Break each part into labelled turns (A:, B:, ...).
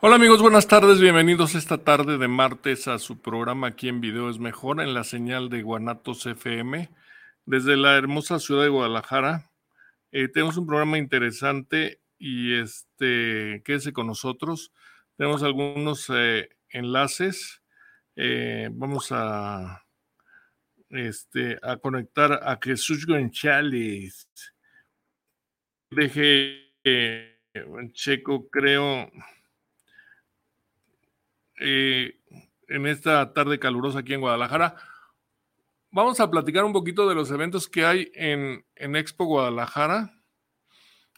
A: Hola amigos, buenas tardes, bienvenidos esta tarde de martes a su programa aquí en Video es Mejor en la señal de Guanatos FM desde la hermosa ciudad de Guadalajara. Eh, tenemos un programa interesante y este, quédese con nosotros. Tenemos algunos eh, enlaces. Eh, vamos a, este, a conectar a Jesús González. Deje checo, creo eh, en esta tarde calurosa aquí en Guadalajara. Vamos a platicar un poquito de los eventos que hay en, Expo Guadalajara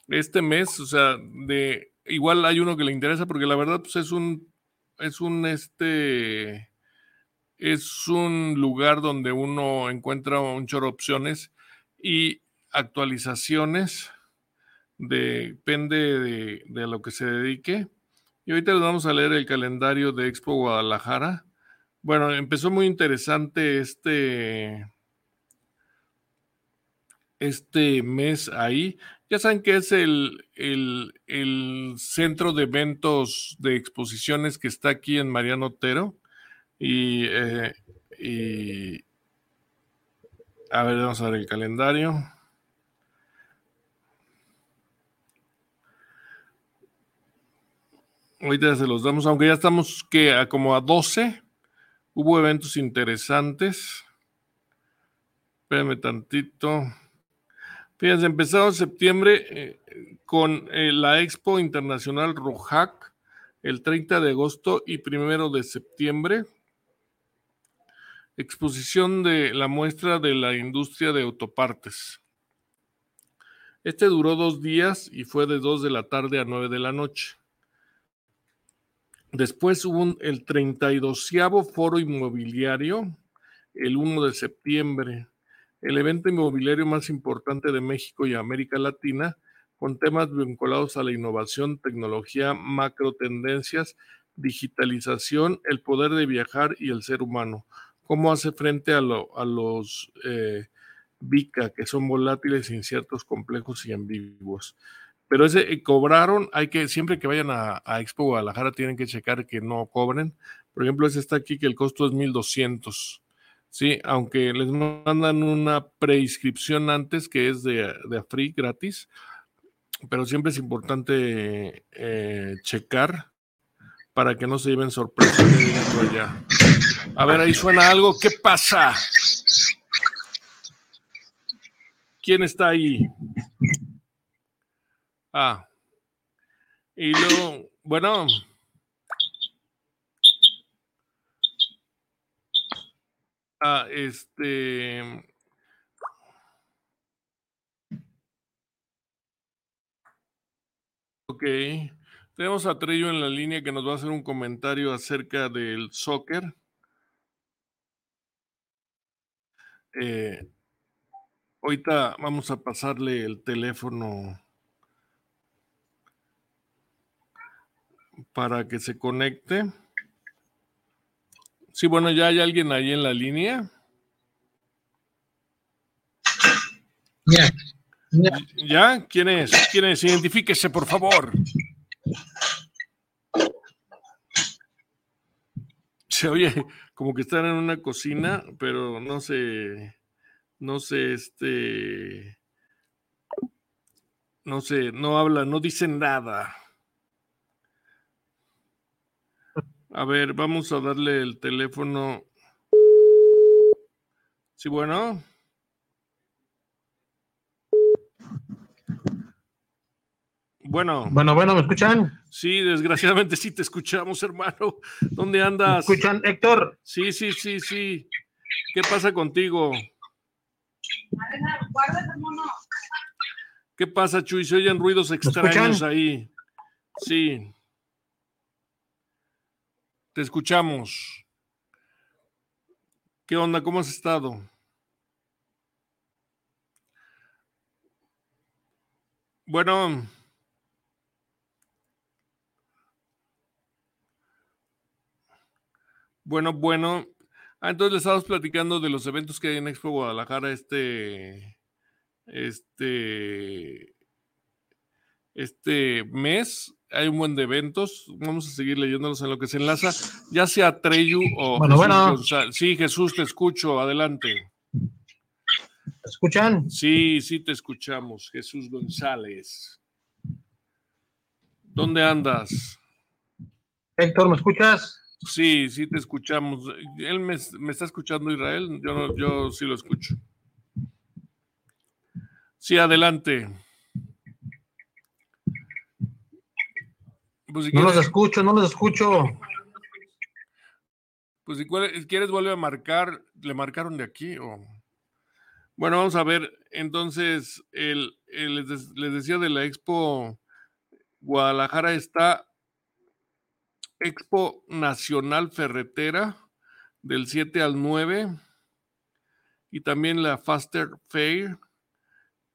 A: este mes. O sea, de igual hay uno que le interesa porque la verdad pues es un es un este es un lugar donde uno encuentra un chorro de opciones y actualizaciones depende de, de lo que se dedique y ahorita les vamos a leer el calendario de Expo Guadalajara. Bueno, empezó muy interesante este, este mes ahí. Ya saben que es el, el, centro de eventos de exposiciones que está aquí en Mariano Otero. Y, eh, y a ver, vamos a ver el calendario. Ahorita se los damos, aunque ya estamos que a como a 12. Hubo eventos interesantes. Espérenme tantito. Fíjense, empezado septiembre eh, con eh, la Expo Internacional Rojac, el 30 de agosto y primero de septiembre. Exposición de la muestra de la industria de autopartes. Este duró dos días y fue de 2 de la tarde a 9 de la noche. Después hubo el 32 Foro Inmobiliario, el 1 de septiembre, el evento inmobiliario más importante de México y América Latina, con temas vinculados a la innovación, tecnología, macro tendencias, digitalización, el poder de viajar y el ser humano. ¿Cómo hace frente a, los eh, VICA, que son volátiles, inciertos, complejos y ambiguos? Pero ese eh, cobraron, hay que, siempre que vayan a, Expo Guadalajara tienen que checar que no cobren. Por ejemplo, ese está aquí que el costo es 1200. Sí, aunque les mandan una preinscripción antes que es de, de free gratis, pero siempre es importante eh, checar para que no se lleven sorpresas allá. A ver, ahí suena algo. ¿Qué pasa? ¿Quién está ahí? Ah. Y luego, bueno. Ah, este. Ok. Tenemos a Trello en la línea que nos va a hacer un comentario acerca del soccer. Eh, ahorita vamos a pasarle el teléfono para que se conecte. Sí, bueno, ya hay alguien ahí en la línea. Ya. ¿Ya? ¿Quién es? ¿Quién es? Identifíquese, por favor. Se oye como que están en una cocina, pero no sé, no sé, este, no sé, no habla, no dicen nada. A ver, vamos a darle el teléfono. Sí, bueno. Bueno.
B: Bueno, bueno, ¿me escuchan?
A: Sí, desgraciadamente sí te escuchamos, hermano. ¿Dónde andas?
B: ¿Me escuchan, Héctor?
A: Sí, sí, sí, sí. ¿Qué pasa contigo? ¿Qué pasa, Chuy? Se oyen ruidos extraños ahí. Sí. Te escuchamos. ¿Qué onda? ¿Cómo has estado? Bueno. Bueno, bueno. Ah, entonces le estábamos platicando de los eventos que hay en Expo Guadalajara este, este, este mes hay un buen de eventos. Vamos a seguir leyéndolos en lo que se enlaza, ya sea Treyu o.
B: Bueno, bueno.
A: Sí, Jesús, te escucho. Adelante.
B: ¿Me escuchan?
A: Sí, sí, te escuchamos. Jesús González. ¿Dónde andas?
B: Héctor, ¿me escuchas?
A: Sí, sí, te escuchamos. Él me, está escuchando, Israel. Yo, yo sí lo escucho. Sí, adelante.
B: Pues no los escucho, no los escucho.
A: Pues si quieres vuelve a marcar, ¿le marcaron de aquí? O... Bueno, vamos a ver. Entonces, el, les, decía de la Expo Guadalajara está Expo Nacional Ferretera del 7 al 9 y también la Faster Fair,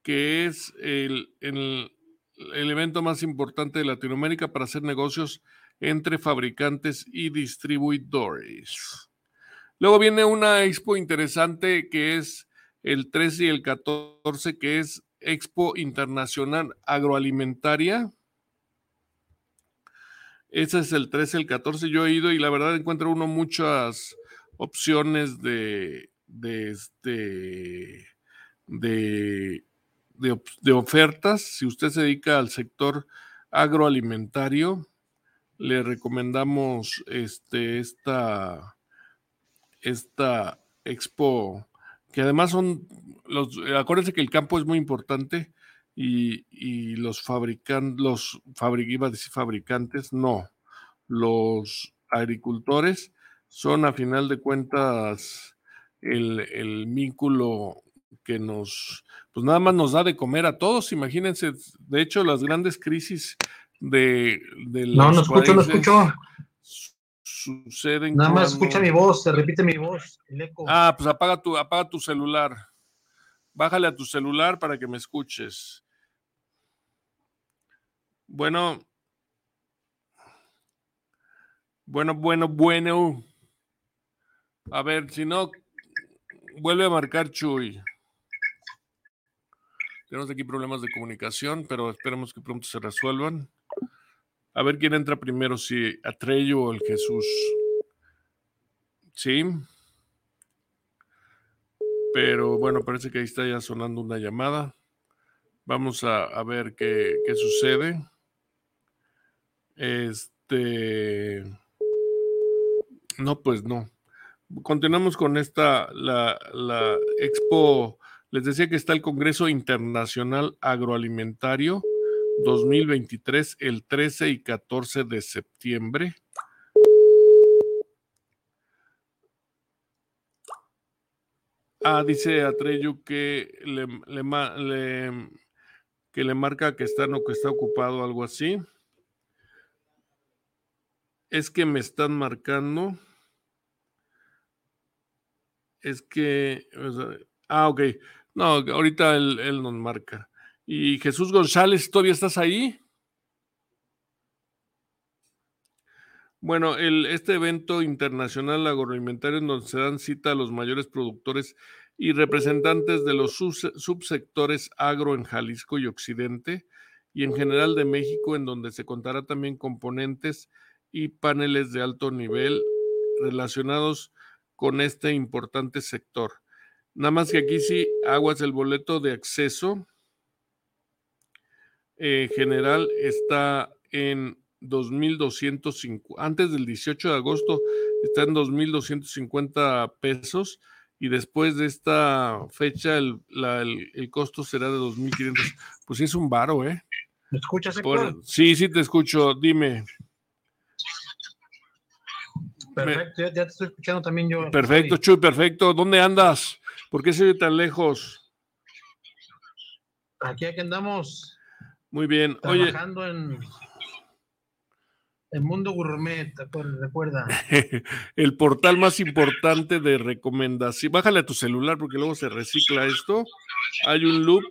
A: que es el, el el evento más importante de Latinoamérica para hacer negocios entre fabricantes y distribuidores. Luego viene una expo interesante que es el 13 y el 14, que es Expo Internacional Agroalimentaria. Ese es el 13 y el 14. Yo he ido y la verdad encuentro uno muchas opciones de, de, este, de de, ofertas. Si usted se dedica al sector agroalimentario, le recomendamos este, esta, esta expo, que además son los, acuérdense que el campo es muy importante y, los fabricantes, los iba a decir fabricantes, no, los agricultores son a final de cuentas el, el vínculo que nos, pues nada más nos da de comer a todos. Imagínense, de hecho, las grandes crisis de, de
B: No, no escucho, no escucho.
A: Suceden.
B: Nada más escucha mi voz, se repite mi voz,
A: Ah, pues apaga tu, apaga tu celular. Bájale a tu celular para que me escuches. Bueno. Bueno, bueno, bueno. A ver, si no, vuelve a marcar Chuy. Tenemos aquí problemas de comunicación, pero esperemos que pronto se resuelvan. A ver quién entra primero, si Atrello o el Jesús. Sí. Pero bueno, parece que ahí está ya sonando una llamada. Vamos a, ver qué, qué, sucede. Este. No, pues no. Continuamos con esta, la, la expo les decía que está el Congreso Internacional Agroalimentario 2023 el 13 y 14 de septiembre. Ah, dice Atreyu que le, que le marca que está, no, que está ocupado, algo así. Es que me están marcando. Es que. Ah, ok. No, ahorita él, nos marca. Y Jesús González, ¿todavía estás ahí? Bueno, el, este evento internacional agroalimentario en donde se dan cita a los mayores productores y representantes de los subsectores agro en Jalisco y Occidente y en general de México, en donde se contará también componentes y paneles de alto nivel relacionados con este importante sector. Nada más que aquí sí, aguas el boleto de acceso eh, general está en 2.250, antes del 18 de agosto está en 2.250 pesos y después de esta fecha el, costo será de 2.500. Pues sí es un varo, ¿eh?
B: ¿Me escuchas,
A: Sí, sí te escucho, dime.
B: Perfecto, ya, te estoy escuchando también yo.
A: Perfecto, Chuy, perfecto. ¿Dónde andas? ¿Por qué se ve tan lejos?
B: Aquí, aquí andamos.
A: Muy bien.
B: Trabajando en el mundo gourmet, recuerda.
A: el portal más importante de recomendación. Bájale a tu celular porque luego se recicla esto. Hay un loop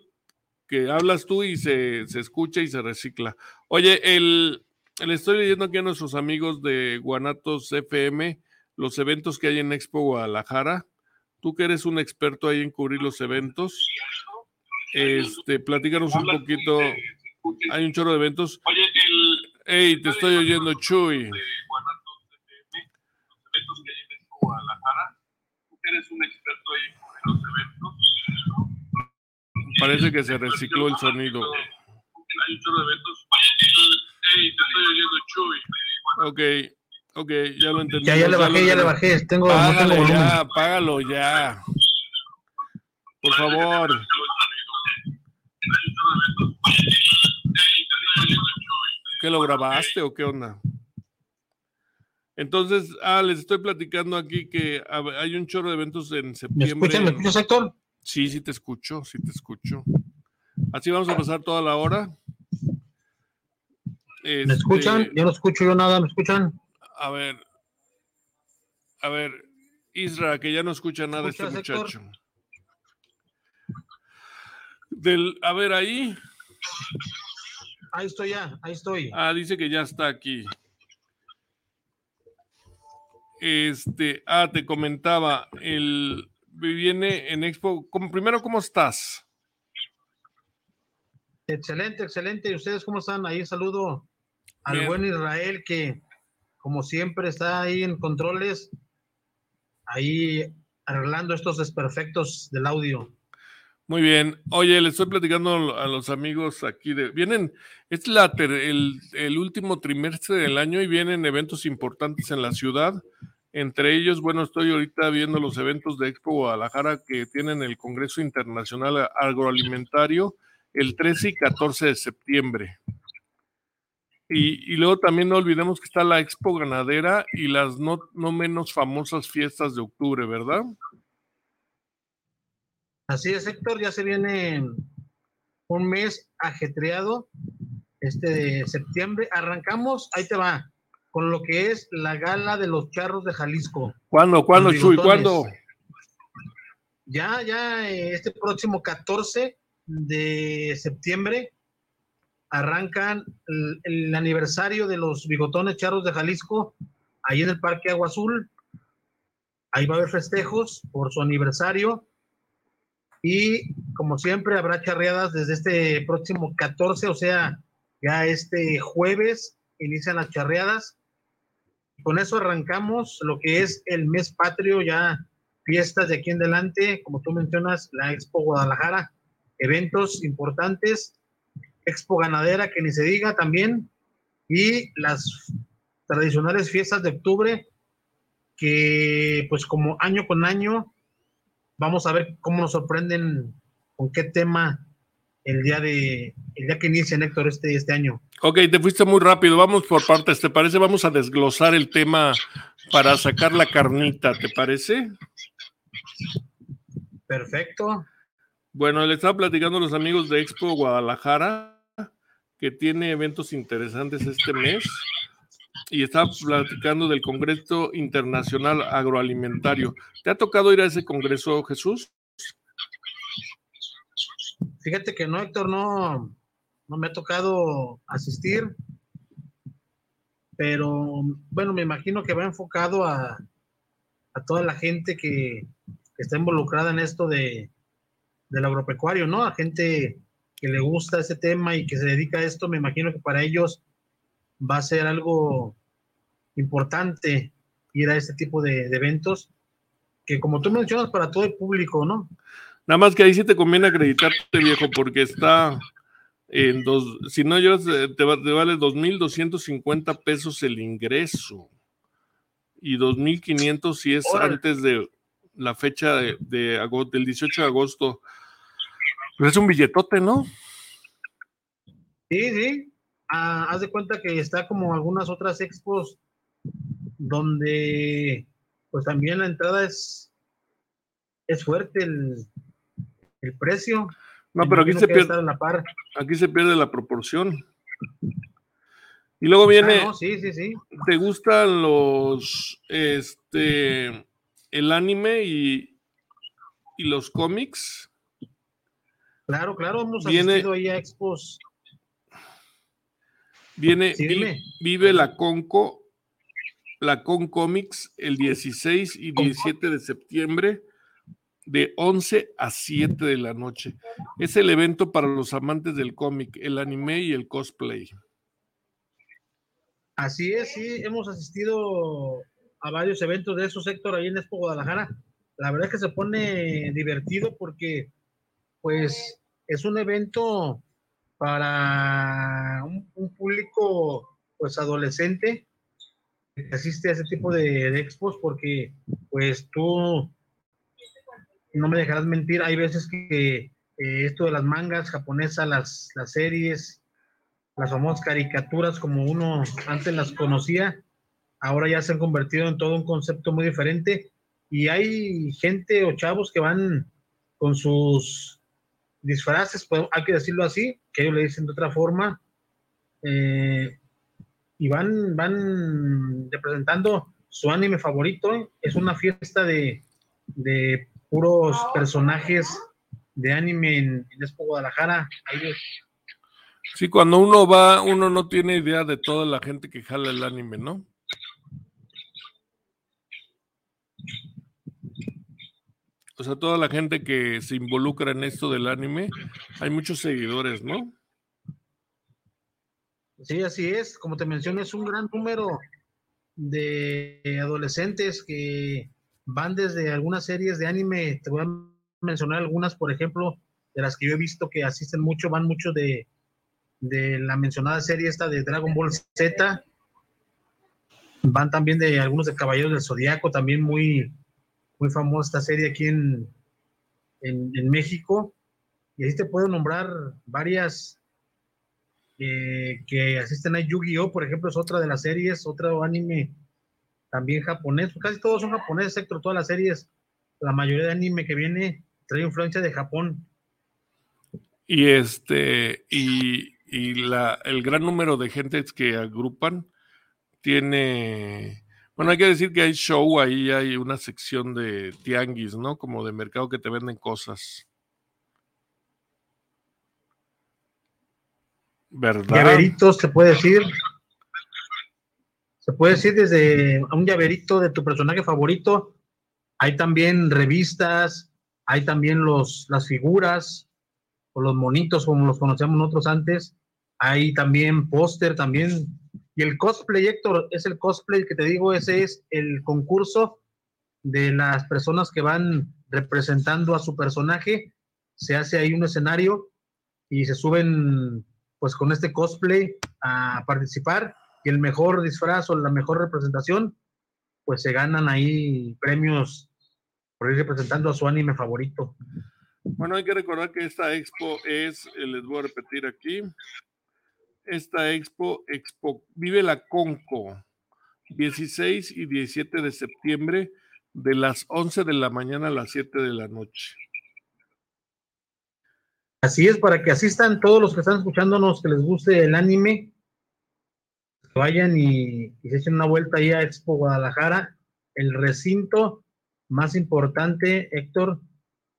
A: que hablas tú y se, se escucha y se recicla. Oye, el, le estoy leyendo aquí a nuestros amigos de Guanatos FM los eventos que hay en Expo Guadalajara. Tú que eres un experto ahí en cubrir los eventos, este, platícanos un poquito. Hay un chorro de eventos. Oye, el. Hey, te estoy oyendo, Chuy. Parece que se recicló el sonido. Hay un chorro de eventos. Hey, te estoy oyendo, Chuy. Ok. Ok, ya lo entendí.
B: Ya, ya le bajé, ya, le bajé. Tengo,
A: págalo ya, págalo ya. Por favor. ¿Qué lo grabaste o qué onda? Entonces, ah, les estoy platicando aquí que hay un chorro de eventos en septiembre. ¿Me
B: escuchan? ¿Me escuchas, Héctor?
A: Sí, sí te escucho, sí te escucho. Así vamos a pasar toda la hora.
B: ¿Me escuchan? Este, yo no escucho yo nada, ¿me escuchan?
A: A ver. A ver, Isra, que ya no escucha nada este muchacho. Del, a ver, ahí.
B: Ahí estoy ya, ahí estoy.
A: Ah, dice que ya está aquí. Este, ah, te comentaba, el viene en Expo. primero, ¿cómo estás?
B: Excelente, excelente. ¿Y ustedes cómo están? Ahí saludo al buen Israel que como siempre, está ahí en controles, ahí arreglando estos desperfectos del audio.
A: Muy bien. Oye, le estoy platicando a los amigos aquí de. Vienen, es la el, el, último trimestre del año y vienen eventos importantes en la ciudad. Entre ellos, bueno, estoy ahorita viendo los eventos de Expo Guadalajara que tienen el Congreso Internacional Agroalimentario el 13 y 14 de septiembre. Y, luego también no olvidemos que está la Expo Ganadera y las no, no menos famosas fiestas de octubre, ¿verdad?
B: Así es, Héctor, ya se viene un mes ajetreado, este de septiembre. Arrancamos, ahí te va, con lo que es la gala de los charros de Jalisco.
A: ¿Cuándo, cuándo, Chuy, cuándo?
B: Ya, ya, eh, este próximo 14 de septiembre arrancan el, aniversario de los bigotones charros de Jalisco, ahí en el Parque Agua Azul. Ahí va a haber festejos por su aniversario. Y como siempre, habrá charreadas desde este próximo 14, o sea, ya este jueves inician las charreadas. Con eso arrancamos lo que es el mes patrio, ya fiestas de aquí en adelante, como tú mencionas, la Expo Guadalajara, eventos importantes Expo Ganadera, que ni se diga también, y las tradicionales fiestas de octubre, que pues como año con año, vamos a ver cómo nos sorprenden, con qué tema el día de el día que inicia Héctor este, este año.
A: Ok, te fuiste muy rápido, vamos por partes, ¿te parece? Vamos a desglosar el tema para sacar la carnita, ¿te parece?
B: Perfecto.
A: Bueno, le estaba platicando a los amigos de Expo Guadalajara que tiene eventos interesantes este mes y está platicando del Congreso Internacional Agroalimentario. ¿Te ha tocado ir a ese congreso, Jesús?
B: Fíjate que no, Héctor, no, no me ha tocado asistir, pero bueno, me imagino que va enfocado a, a toda la gente que, está involucrada en esto de, del agropecuario, ¿no? A gente que le gusta ese tema y que se dedica a esto, me imagino que para ellos va a ser algo importante ir a este tipo de, eventos, que como tú mencionas, para todo el público, ¿no?
A: Nada más que ahí sí te conviene acreditarte, viejo, porque está en dos, si no yo te, te vale 2.250 pesos el ingreso y 2.500 si es antes de la fecha de, de, del 18 de agosto pues es un billetote, ¿no?
B: Sí, sí. Ah, haz de cuenta que está como algunas otras expos donde pues también la entrada es, es fuerte el, precio.
A: No, pero aquí se, pierde, la par. aquí se pierde la proporción. Y luego viene.
B: Ah, sí, sí, sí.
A: ¿Te gustan los. Este. El anime y, y los cómics?
B: Claro, claro, hemos asistido ahí a expos.
A: Viene, vive la Conco, la Con Comics el 16 y 17 de septiembre de 11 a 7 de la noche. Es el evento para los amantes del cómic, el anime y el cosplay.
B: Así es, sí, hemos asistido a varios eventos de esos, Héctor, ahí en Expo Guadalajara. La verdad es que se pone divertido porque, pues, es un evento para un, público, pues, adolescente que asiste a ese tipo de, expos porque, pues, tú no me dejarás mentir, hay veces que eh, esto de las mangas japonesas, las, las series, las famosas caricaturas como uno antes las conocía, ahora ya se han convertido en todo un concepto muy diferente y hay gente o chavos que van con sus disfraces, pues, hay que decirlo así, que ellos le dicen de otra forma, eh, y van, van representando su anime favorito. Es una fiesta de, de puros personajes de anime en, Expo Guadalajara.
A: Sí, cuando uno va, uno no tiene idea de toda la gente que jala el anime, ¿no? O sea, toda la gente que se involucra en esto del anime, hay muchos seguidores, ¿no?
B: Sí, así es. Como te mencioné, es un gran número de adolescentes que van desde algunas series de anime, te voy a mencionar algunas, por ejemplo, de las que yo he visto que asisten mucho, van mucho de, de la mencionada serie esta de Dragon Ball Z, van también de algunos de Caballeros del Zodiaco, también muy, muy famosa esta serie aquí en, en, México, y ahí te puedo nombrar varias eh, que asisten a Yu-Gi-Oh, por ejemplo, es otra de las series, otro anime también japonés, casi todos son japoneses, excepto todas las series, la mayoría de anime que viene trae influencia de Japón.
A: Y este, y, la, el gran número de gentes que agrupan tiene, bueno, hay que decir que hay show, ahí hay una sección de tianguis, ¿no? Como de mercado que te venden cosas.
B: ¿Verdad? Llaveritos, se puede decir. Se puede decir desde un llaverito de tu personaje favorito. Hay también revistas, hay también los, las figuras o los monitos como los conocíamos nosotros antes. Hay también póster también. Y el cosplay, Héctor, es el cosplay que te digo, ese es el concurso de las personas que van representando a su personaje. Se hace ahí un escenario y se suben pues con este cosplay a participar y el mejor disfraz o la mejor representación, pues se ganan ahí premios por ir representando a su anime favorito.
A: Bueno, hay que recordar que esta expo es, eh, les voy a repetir aquí, esta expo, expo Vive la Conco, 16 y 17 de septiembre, de las 11 de la mañana a las 7 de la noche.
B: Así es, para que asistan todos los que están escuchándonos, que les guste el anime, vayan y, se echen una vuelta ahí a Expo Guadalajara, el recinto más importante, Héctor,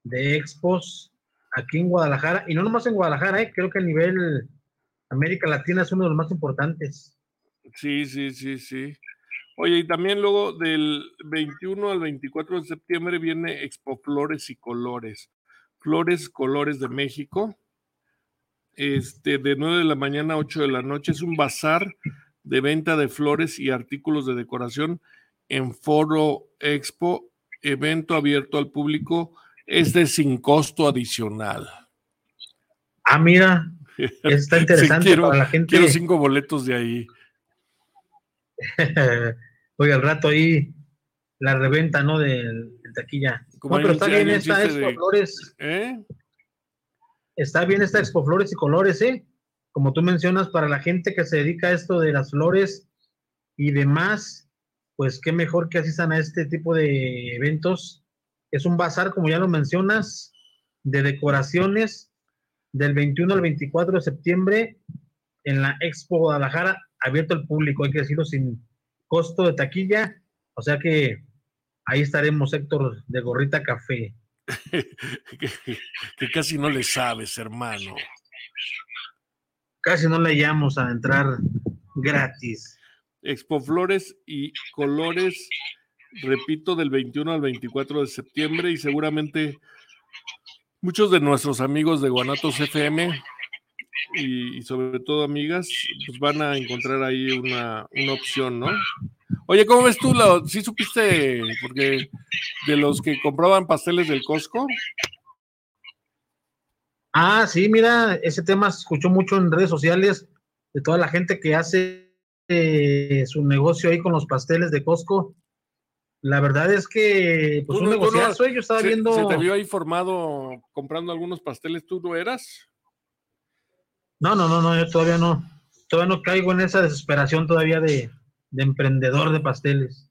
B: de expos aquí en Guadalajara, y no nomás en Guadalajara, ¿eh? creo que a nivel América Latina es uno de los más importantes.
A: Sí, sí, sí, sí. Oye, y también luego del 21 al 24 de septiembre viene Expo Flores y Colores. Flores, Colores de México. Este, de 9 de la mañana a 8 de la noche. Es un bazar de venta de flores y artículos de decoración en Foro Expo, evento abierto al público, es de sin costo adicional.
B: Ah, mira, está interesante para la gente.
A: Quiero cinco boletos de ahí.
B: Oye, al rato ahí la reventa, ¿no? De, taquilla. no, pero está bien esta Expo Flores. ¿Eh? Está bien esta Expo Flores y Colores, ¿eh? como tú mencionas, para la gente que se dedica a esto de las flores y demás, pues qué mejor que asistan a este tipo de eventos. Es un bazar, como ya lo mencionas, de decoraciones del 21 al 24 de septiembre en la Expo Guadalajara, abierto al público, hay que decirlo sin costo de taquilla, o sea que ahí estaremos, Héctor, de Gorrita Café.
A: que, casi no le sabes, hermano.
B: Casi no le llamamos a entrar gratis.
A: Expo Flores y Colores, repito, del 21 al 24 de septiembre y seguramente muchos de nuestros amigos de Guanatos FM y, sobre todo amigas, pues van a encontrar ahí una, opción, ¿no? Oye, ¿cómo ves tú? Lo, ¿Sí supiste? Porque de los que compraban pasteles del Costco.
B: Ah, sí, mira, ese tema se escuchó mucho en redes sociales de toda la gente que hace eh, su negocio ahí con los pasteles de Costco. La verdad es que, pues un negociazo, yo estaba viendo.
A: ¿Se te vio ahí formado comprando algunos pasteles? ¿Tú no eras?
B: No, no, no, no, yo todavía no. Todavía no caigo en esa desesperación todavía de, de emprendedor de pasteles.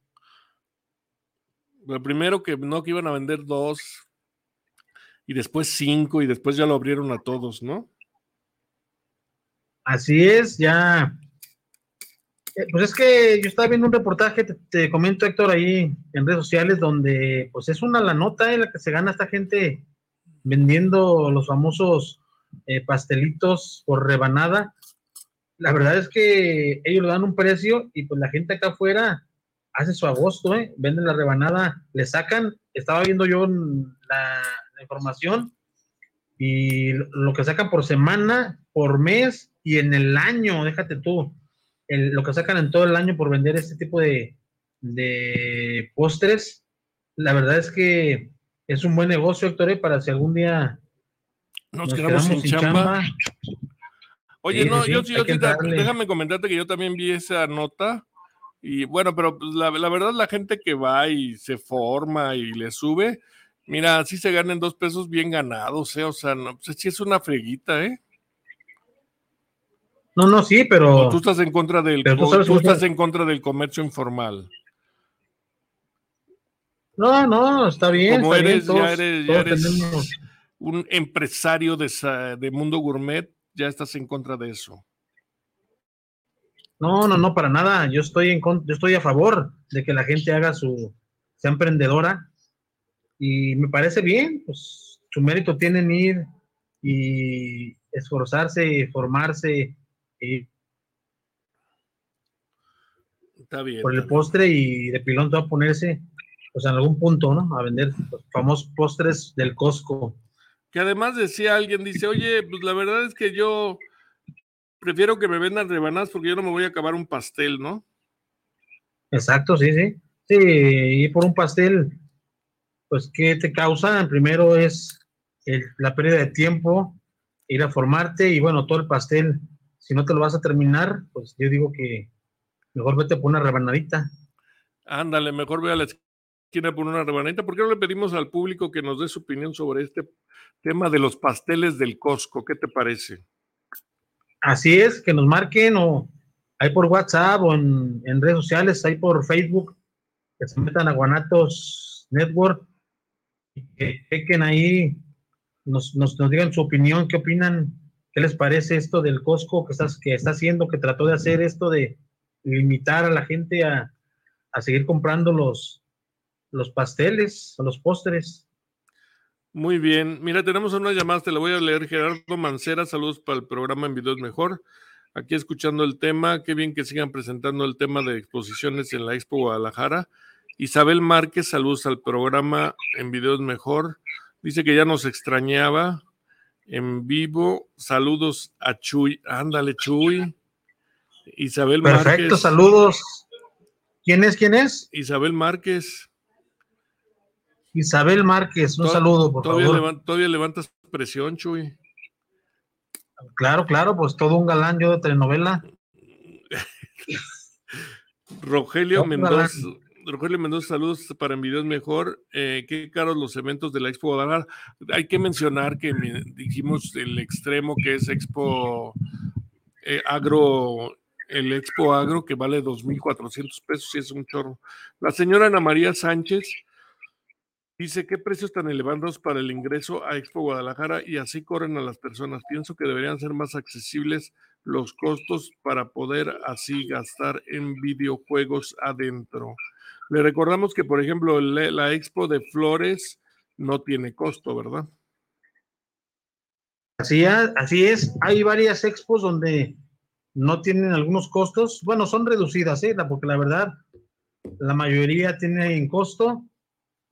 A: Lo primero que no que iban a vender dos y después cinco y después ya lo abrieron a todos, ¿no?
B: Así es, ya. Eh, pues es que yo estaba viendo un reportaje, te, comento Héctor, ahí en redes sociales, donde pues es una la nota en la que se gana esta gente vendiendo los famosos eh, pastelitos por rebanada la verdad es que ellos le dan un precio y pues la gente acá afuera hace su agosto, ¿eh? venden la rebanada, le sacan, estaba viendo yo la, información y lo que sacan por semana, por mes y en el año, déjate tú, lo que sacan en todo el año por vender este tipo de, de postres, la verdad es que es un buen negocio, Héctor, ¿eh? para si algún día
A: nos, quedamos, sin, chamba Oye, no, yo sí, déjame comentarte que yo también vi esa nota. Y bueno, pero pues, la, verdad, la gente que va y se forma y le sube, mira, sí se ganan dos pesos bien ganados, ¿eh? O sea, no, pues, sí es una freguita, ¿eh?
B: No, no, sí, pero.
A: tú estás en contra del, tú, estás en contra del comercio informal.
B: No, no, está bien.
A: Como eres, ya eres, ya eres un empresario de, de mundo gourmet, ya estás en contra de eso.
B: No, no, no, para nada. Yo estoy en yo estoy a favor de que la gente haga su, sea emprendedora y me parece bien, pues su mérito tienen ir y esforzarse, formarse y
A: Está bien.
B: por el postre y de pilón todo a ponerse, pues en algún punto, ¿no? A vender los famosos postres del Costco
A: que además decía alguien, dice, oye, pues la verdad es que yo prefiero que me vendan rebanadas porque yo no me voy a acabar un pastel, ¿no?
B: Exacto, sí, sí. Sí, y por un pastel, pues, ¿qué te causa? Primero es la pérdida de tiempo, ir a formarte y bueno, todo el pastel, si no te lo vas a terminar, pues yo digo que mejor vete por una rebanadita.
A: Ándale, mejor ve a la esquina por una rebanadita. ¿Por qué no le pedimos al público que nos dé su opinión sobre este tema de los pasteles del Costco, ¿qué te parece?
B: Así es, que nos marquen o hay por WhatsApp o en, redes sociales, hay por Facebook, que se metan a Guanatos Network y que chequen ahí, nos, nos, digan su opinión, qué opinan, qué les parece esto del Costco que, estás, que está haciendo, que trató de hacer esto de limitar a la gente a, a seguir comprando los, los pasteles los postres.
A: Muy bien. Mira, tenemos una llamada, te la voy a leer. Gerardo Mancera, saludos para el programa En Videos Mejor. Aquí escuchando el tema, qué bien que sigan presentando el tema de exposiciones en la Expo Guadalajara. Isabel Márquez, saludos al programa En Videos Mejor. Dice que ya nos extrañaba en vivo. Saludos a Chuy. Ándale, Chuy. Isabel
B: Márquez. Perfecto, saludos. ¿Quién es? ¿Quién es?
A: Isabel Márquez.
B: Isabel Márquez, un saludo, por
A: favor. todavía levantas presión, Chuy.
B: Claro, claro, pues todo un galán yo de telenovela.
A: Rogelio Mendoza. Rogelio Mendoza, saludos para Envidios Mejor. Eh, qué caros los eventos de la Expo Guadalajara. Hay que mencionar que dijimos el extremo que es Expo eh, Agro, el Expo Agro que vale 2.400 pesos y es un chorro. La señora Ana María Sánchez Dice, ¿qué precios tan elevados para el ingreso a Expo Guadalajara y así corren a las personas? Pienso que deberían ser más accesibles los costos para poder así gastar en videojuegos adentro. Le recordamos que, por ejemplo, la Expo de Flores no tiene costo, ¿verdad?
B: Así, así es, hay varias expos donde no tienen algunos costos, bueno, son reducidas, ¿eh? porque la verdad, la mayoría tienen costo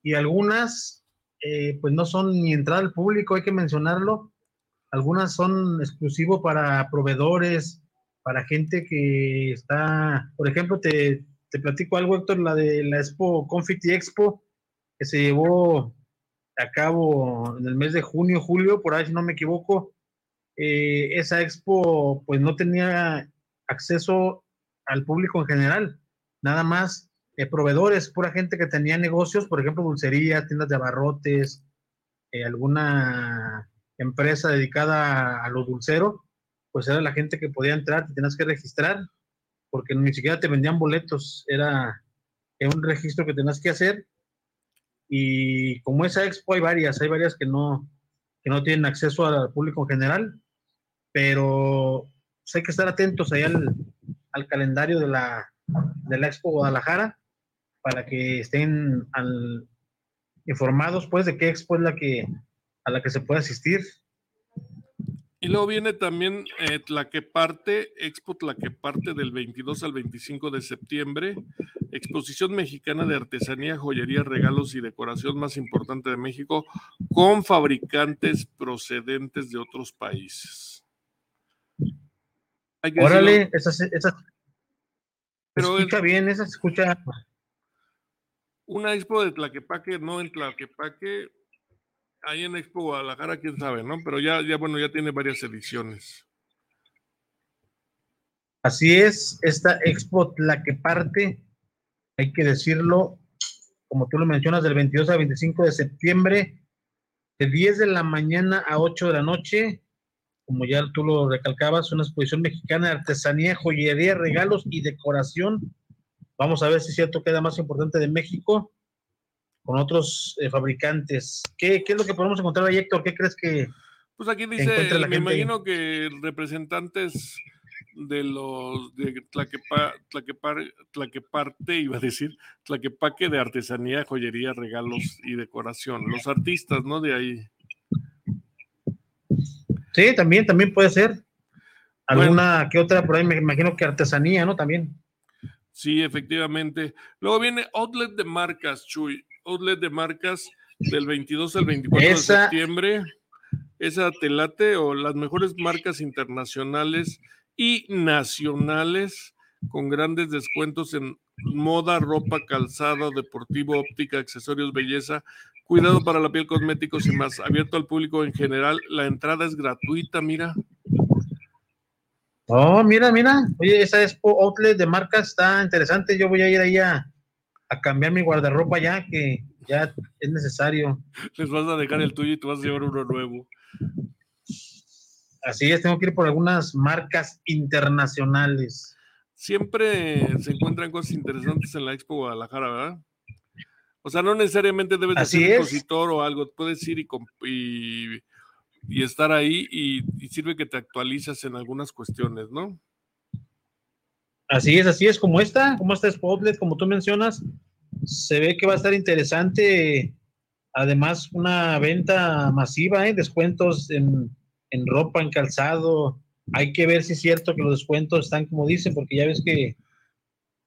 B: y algunas, eh, pues no son ni entrada al público, hay que mencionarlo, algunas son exclusivos para proveedores, para gente que está, por ejemplo, te, te platico algo, Héctor, la de la Expo Confiti Expo, que se llevó a cabo en el mes de junio, julio, por ahí si no me equivoco, eh, esa expo pues no tenía acceso al público en general, nada más eh, proveedores, pura gente que tenía negocios, por ejemplo, dulcerías, tiendas de abarrotes, eh, alguna empresa dedicada a, lo dulcero, pues era la gente que podía entrar, te tenías que registrar, porque ni siquiera te vendían boletos, era, un registro que tenías que hacer y como esa expo hay varias, hay varias que no, que no tienen acceso al público en general, pero pues, hay que estar atentos ahí al, al calendario de la, de la Expo Guadalajara para que estén al, informados pues de qué expo es la que a la que se puede asistir.
A: Y luego viene también eh, Tlaqueparte, Expo Tlaqueparte del 22 al 25 de septiembre, exposición mexicana de artesanía, joyería, regalos y decoración más importante de México, con fabricantes procedentes de otros países.
B: Órale, esa, esa, Pero escucha bien, esa se escucha.
A: Una expo de Tlaquepaque, no en Tlaquepaque, ahí en Expo Guadalajara, quién sabe, ¿no? Pero ya, ya, bueno, ya tiene varias ediciones.
B: Así es, esta Expo la que parte, hay que decirlo, como tú lo mencionas, del 22 al 25 de septiembre, de 10 de la mañana a 8 de la noche, como ya tú lo recalcabas, una exposición mexicana de artesanía, joyería, regalos y decoración. Vamos a ver si es cierto queda más importante de México con otros eh, fabricantes. ¿Qué, ¿Qué, es lo que podemos encontrar ahí, Héctor? ¿Qué crees que...
A: Pues aquí dice, me imagino que representantes de los de Tlaquepa, Tlaqueparte, iba a decir, Tlaquepaque de artesanía, joyería, regalos y decoración. Los artistas, ¿no? De ahí.
B: Sí, también, también puede ser. Alguna que otra, por ahí me imagino que artesanía, ¿no? También.
A: Sí, efectivamente. Luego viene Outlet de Marcas, Chuy outlet de marcas del 22 al 24 de septiembre. Esa te late o las mejores marcas internacionales y nacionales con grandes descuentos en moda, ropa, calzado, deportivo, óptica, accesorios, belleza, cuidado para la piel, cosméticos y más. Abierto al público en general. La entrada es gratuita, mira.
B: Oh, mira, mira. Oye, esa Expo Outlet de marcas está interesante. Yo voy a ir ahí a, a cambiar mi guardarropa ya, que ya es necesario.
A: Les vas a dejar el tuyo y tú vas a llevar uno nuevo.
B: Así es, tengo que ir por algunas marcas internacionales.
A: Siempre se encuentran cosas interesantes en la Expo Guadalajara, ¿verdad? O sea, no necesariamente debes de ser expositor o algo, puedes ir y, y, estar ahí y, y, sirve que te actualizas en algunas cuestiones, ¿no?
B: Así es, así es, como esta, como esta Spotlet, como tú mencionas, se ve que va a estar interesante. Además, una venta masiva, ¿eh? descuentos en, ropa, en calzado. Hay que ver si es cierto que los descuentos están como dicen, porque ya ves que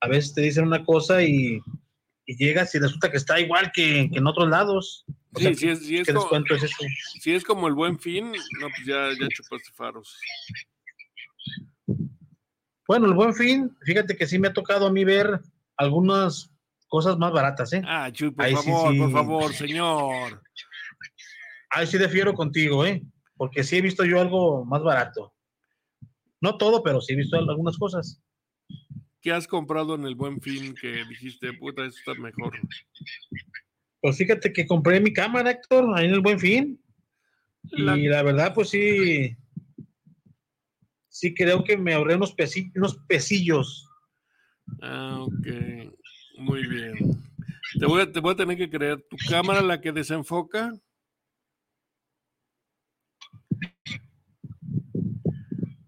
B: a veces te dicen una cosa y, llegas y resulta que está igual que, en otros lados.
A: sí, sí, es, ¿qué como, descuento es Si es como el buen fin, no, pues ya, ya chupaste faros.
B: Bueno, el buen fin, fíjate que sí me ha tocado a mí ver algunas cosas más baratas, ¿eh?
A: Ah, Chuy, por favor, por favor, señor.
B: Ahí sí defiero contigo, ¿eh? Porque sí he visto yo algo más barato. No todo, pero sí he visto algunas cosas.
A: ¿Qué has comprado en el buen fin que dijiste, puta, esto está mejor?
B: Pues fíjate que compré mi cámara, Héctor, ahí en el buen fin. Y la verdad, pues sí, sí creo que me ahorré unos, unos pesillos.
A: Ah, ok. Muy bien. Te voy, a, te voy a tener que creer. ¿Tu cámara la que desenfoca?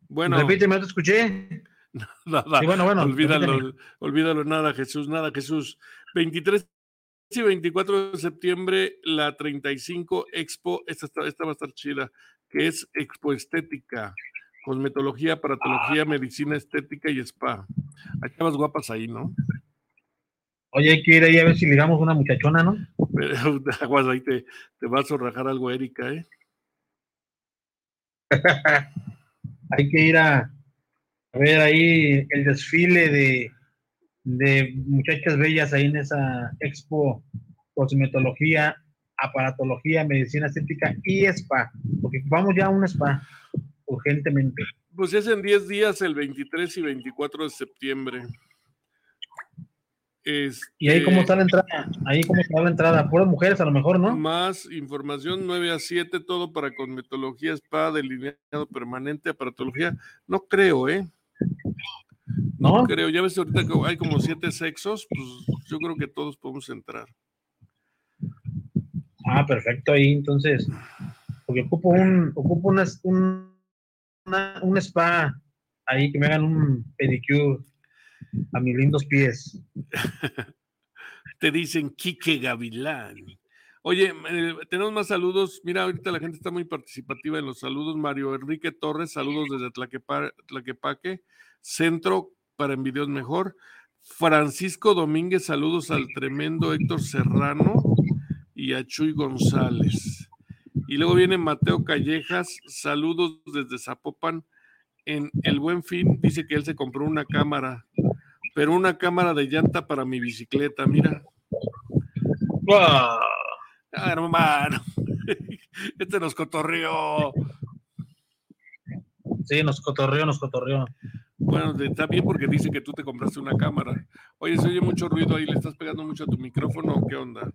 B: Bueno. Repíteme, te escuché.
A: Nada, bueno, bueno, olvídalo, olvídalo, nada, Jesús, nada, Jesús. 23 y 24 de septiembre, la 35 Expo, esta, esta va a estar chida, que es Expo Estética, Cosmetología, Aparatología, Medicina Estética y Spa. Hay chavas guapas ahí, ¿no?
B: Oye, hay que ir ahí a ver si ligamos una muchachona, ¿no?
A: Aguas, ahí te, te vas a rajar algo, Erika, ¿eh?
B: hay que ir a, ver ahí el desfile de, de muchachas bellas ahí en esa expo cosmetología, aparatología, medicina estética y spa, porque vamos ya a un spa urgentemente.
A: Pues es en 10 días, el 23 y 24 de septiembre.
B: ¿Y ahí cómo está la entrada? Ahí cómo está la entrada, puras mujeres a lo mejor, ¿no?
A: Más información 9 a 7, todo para cosmetología, spa, delineado permanente, aparatología. No creo, ¿eh? No, creo, ya ves ahorita que hay como siete sexos, pues yo creo que todos podemos entrar.
B: Ah, perfecto, ahí entonces, porque ocupo un, ocupo una, un, un spa ahí que me hagan un pedicure a mis lindos pies.
A: Te dicen Quique Gavilán. Oye, eh, tenemos más saludos. Mira, ahorita la gente está muy participativa en los saludos. Mario Enrique Torres, saludos desde Tlaquepaque, Centro para Envidios Mejor. Francisco Domínguez, saludos al tremendo Héctor Serrano y a Chuy González. Y luego viene Mateo Callejas, saludos desde Zapopan. En El Buen Fin dice que él se compró una cámara pero una cámara de llanta para mi bicicleta, mira.
B: Ah,
A: hermano, este nos cotorreó.
B: Sí, nos cotorreó, nos cotorreó.
A: Bueno, está bien porque dice que tú te compraste una cámara. Oye, se oye mucho ruido ahí, ¿le estás pegando mucho a tu micrófono qué onda?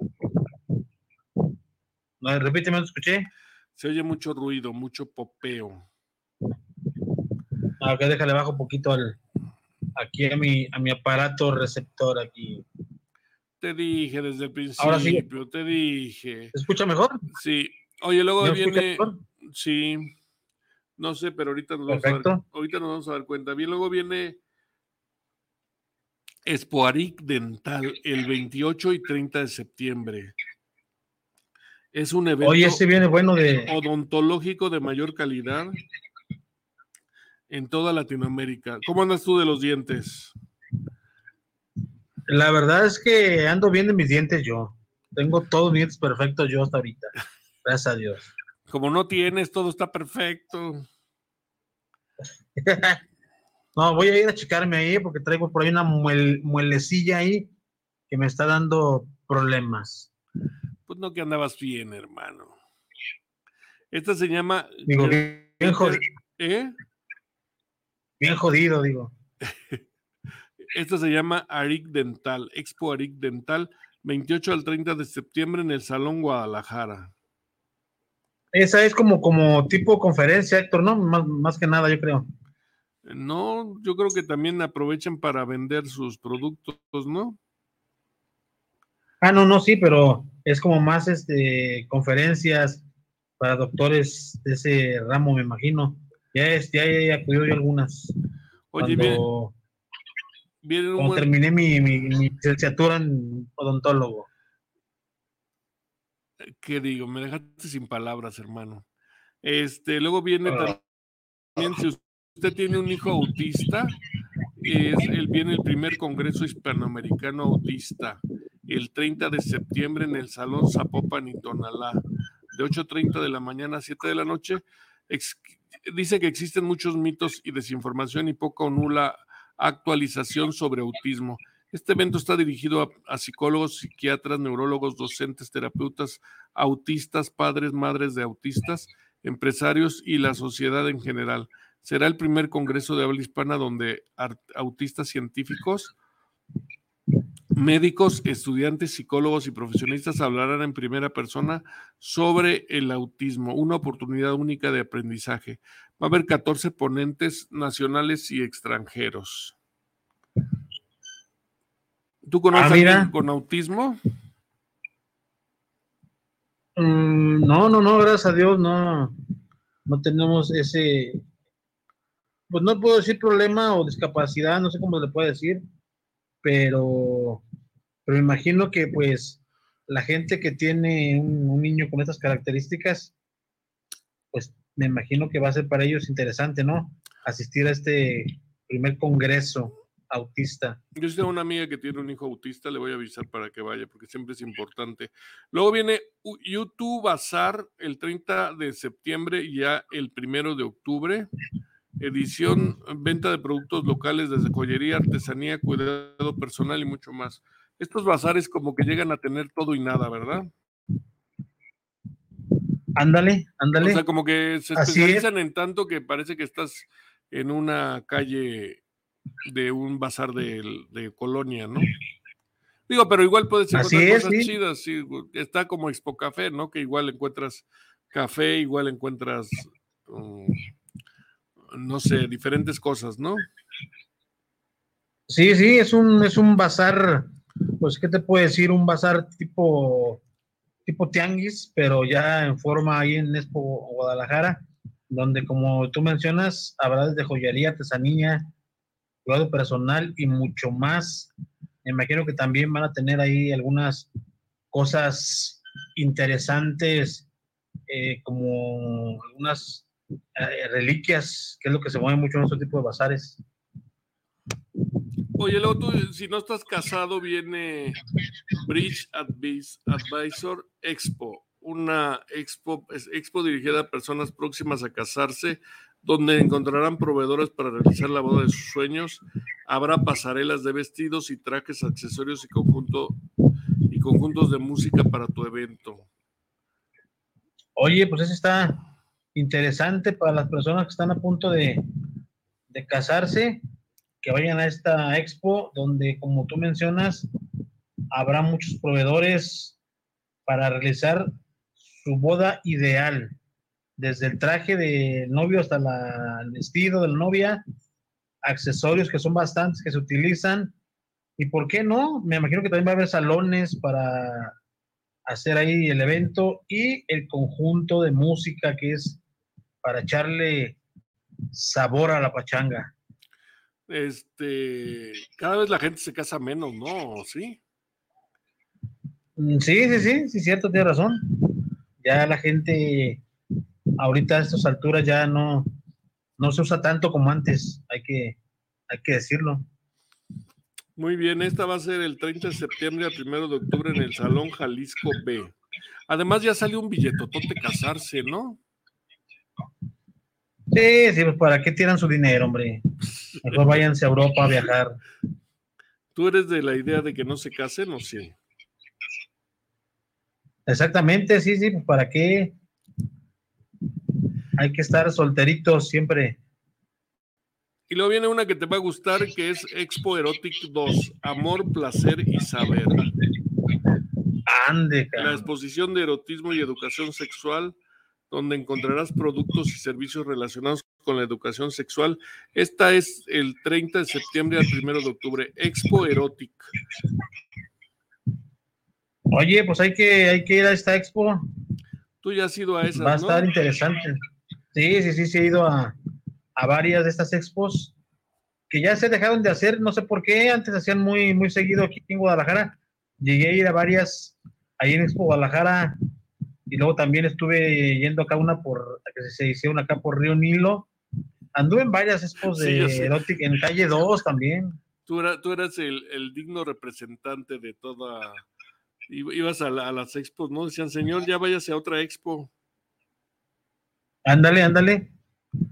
B: No, repíteme, ¿lo escuché?
A: Se oye mucho ruido, mucho popeo.
B: Ah, ok, déjale bajo un poquito al, aquí a mi, a mi aparato receptor aquí.
A: Te dije desde el principio, te dije.
B: ¿Se escucha mejor?
A: Sí. Oye, luego viene. Sí. No sé, pero ahorita nos, vamos a dar, ahorita nos vamos a dar cuenta. Bien, luego viene Espoaric Dental el 28 y 30 de septiembre. Es un evento
B: Oye, este viene bueno de...
A: odontológico de mayor calidad en toda Latinoamérica. ¿Cómo andas tú de los dientes?
B: La verdad es que ando bien de mis dientes yo. Tengo todos mis dientes perfectos yo hasta ahorita. Gracias a Dios.
A: Como no tienes, todo está perfecto.
B: no, voy a ir a checarme ahí porque traigo por ahí una muelecilla ahí que me está dando problemas.
A: Pues no que andabas bien, hermano. Esta se llama.
B: Digo, bien, ¿Eh? Bien jodido, digo.
A: Esto se llama ARIC Dental, Expo ARIC Dental, 28 al 30 de septiembre en el Salón Guadalajara.
B: Esa es como, como tipo conferencia, Héctor, ¿no? Más, que nada, yo creo.
A: No, yo creo que también aprovechan para vender sus productos, ¿no?
B: Ah, no, no, sí, pero es como más este conferencias para doctores de ese ramo, me imagino. Ya, es, ya, ya acudido yo algunas. Oye, cuando, bien, terminé mi, mi, licenciatura en odontólogo.
A: ¿Qué digo? Me dejaste sin palabras, hermano. Este, luego viene ah. también, si usted tiene un hijo autista, es, el, viene el primer Congreso Hispanoamericano Autista, el 30 de septiembre en el Salón Zapopan y Tonalá, de 8.30 de la mañana a 7 de la noche dice que existen muchos mitos y desinformación y poca o nula actualización sobre autismo. Este evento está dirigido a, psicólogos, psiquiatras, neurólogos, docentes, terapeutas, autistas, padres, madres de autistas, empresarios y la sociedad en general. Será el primer congreso de habla hispana donde autistas científicos, Médicos, estudiantes, psicólogos y profesionistas hablarán en primera persona sobre el autismo, una oportunidad única de aprendizaje. Va a haber 14 ponentes nacionales y extranjeros. ¿Tú conoces a ah, alguien con autismo?
B: Mm, no, no, no, gracias a Dios, no, no tenemos ese, pues no puedo decir problema o discapacidad, no sé cómo le puedo decir, pero, pero me imagino que pues la gente que tiene un, niño con estas características, pues me imagino que va a ser para ellos interesante, ¿no? Asistir a este primer congreso autista.
A: Yo tengo una amiga que tiene un hijo autista, le voy a avisar para que vaya, porque siempre es importante. Luego viene YouTube Bazar el 30 de septiembre y ya el primero de octubre. Edición, venta de productos locales desde joyería, artesanía, cuidado personal y mucho más. Estos bazares como que llegan a tener todo y nada, ¿verdad?
B: Ándale, ándale.
A: O sea, como que se especializan en tanto que parece que estás en una calle de un bazar de, colonia, ¿no? Digo, pero igual puedes encontrar cosas chidas. está como Expo Café, ¿no? Que igual encuentras café, igual encuentras, um, no sé, diferentes cosas, ¿no?
B: Sí, sí, es un, es un bazar, pues, ¿qué te puedo decir? Un bazar tipo, tipo tianguis, pero ya en forma ahí en Expo Guadalajara, donde como tú mencionas, habrá desde joyería, artesanía, cuidado personal y mucho más. Me imagino que también van a tener ahí algunas cosas interesantes, eh, como algunas eh, reliquias, que es lo que se mueve mucho en este tipo de bazares.
A: Oye, luego tú, si no estás casado, viene Bridge Advisor Expo, una expo, expo dirigida a personas próximas a casarse donde encontrarán proveedores para realizar la boda de sus sueños. Habrá pasarelas de vestidos y trajes, accesorios y, conjunto, y conjuntos de música para tu evento.
B: Oye, pues eso está interesante para las personas que están a punto de, de casarse, que vayan a esta expo donde, como tú mencionas, habrá muchos proveedores para realizar su boda ideal desde el traje de novio hasta el vestido de la novia, accesorios que son bastantes que se utilizan. ¿Y por qué no? Me imagino que también va a haber salones para hacer ahí el evento y el conjunto de música que es para echarle sabor a la pachanga.
A: Este, cada vez la gente se casa menos, ¿no? ¿Sí?
B: Mm, sí, sí, sí, sí, cierto, tiene razón. Ya la gente ahorita a estas alturas ya no, no se usa tanto como antes, hay que, hay que decirlo.
A: Muy bien, esta va a ser el 30 de septiembre al 1 de octubre en el Salón Jalisco B. Además ya salió un billetotote casarse, ¿no?
B: Sí, sí, pues para qué tiran su dinero, hombre. Mejor váyanse a Europa a viajar.
A: ¿Tú eres de la idea de que no se casen o sí?
B: Exactamente, sí, sí, pues para qué hay que estar solteritos siempre.
A: Y luego viene una que te va a gustar, que es Expo Erotic 2, Amor, Placer y Saber.
B: Ande,
A: La exposición de erotismo y educación sexual, donde encontrarás productos y servicios relacionados con la educación sexual. Esta es el 30 de septiembre al 1 de octubre, Expo Erotic.
B: Oye, pues hay que, hay que ir a esta expo.
A: Tú ya has ido a esa.
B: Va a estar interesante. Sí, sí, sí, sí, he ido a, varias de estas expos que ya se dejaron de hacer, no sé por qué, antes hacían muy, muy seguido aquí en Guadalajara. Llegué a ir a varias ahí en Expo Guadalajara y luego también estuve yendo acá una por, que se hicieron acá por Río Nilo. Anduve en varias expos de erótica, en calle 2 también.
A: Tú, tú eras el, digno representante de toda. Ibas a, a las expos, ¿no? Decían, señor, ya váyase a otra expo.
B: Ándale, ándale.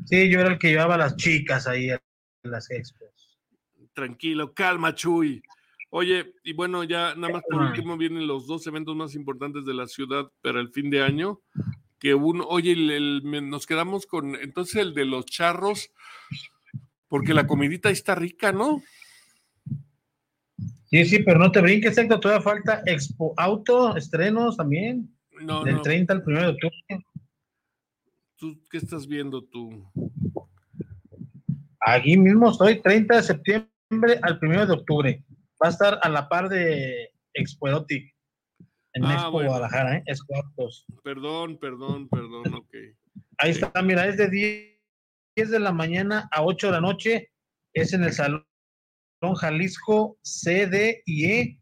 B: Sí, yo era el que llevaba a las chicas ahí a las expos.
A: Tranquilo, calma, Chuy. Oye, y bueno, ya nada más por último vienen los dos eventos más importantes de la ciudad para el fin de año. Que uno, oye, nos quedamos con entonces el de los charros, porque la comidita está rica, ¿no?
B: Sí, sí, pero no te brinques, exacto, todavía falta Expo Auto, estrenos también. No, del 30 al 1 de octubre.
A: ¿Qué estás viendo tú?
B: Aquí mismo estoy, 30 de septiembre al 1 de octubre. Va a estar a la par de Expo Erotic. En
A: Ah,
B: Expo
A: bueno.
B: Guadalajara, ¿eh? Expo.
A: Perdón, perdón, perdón, ok.
B: Ahí está, mira, es de 10 de la mañana a 8 de la noche. Es en el Salón Jalisco C, D y E.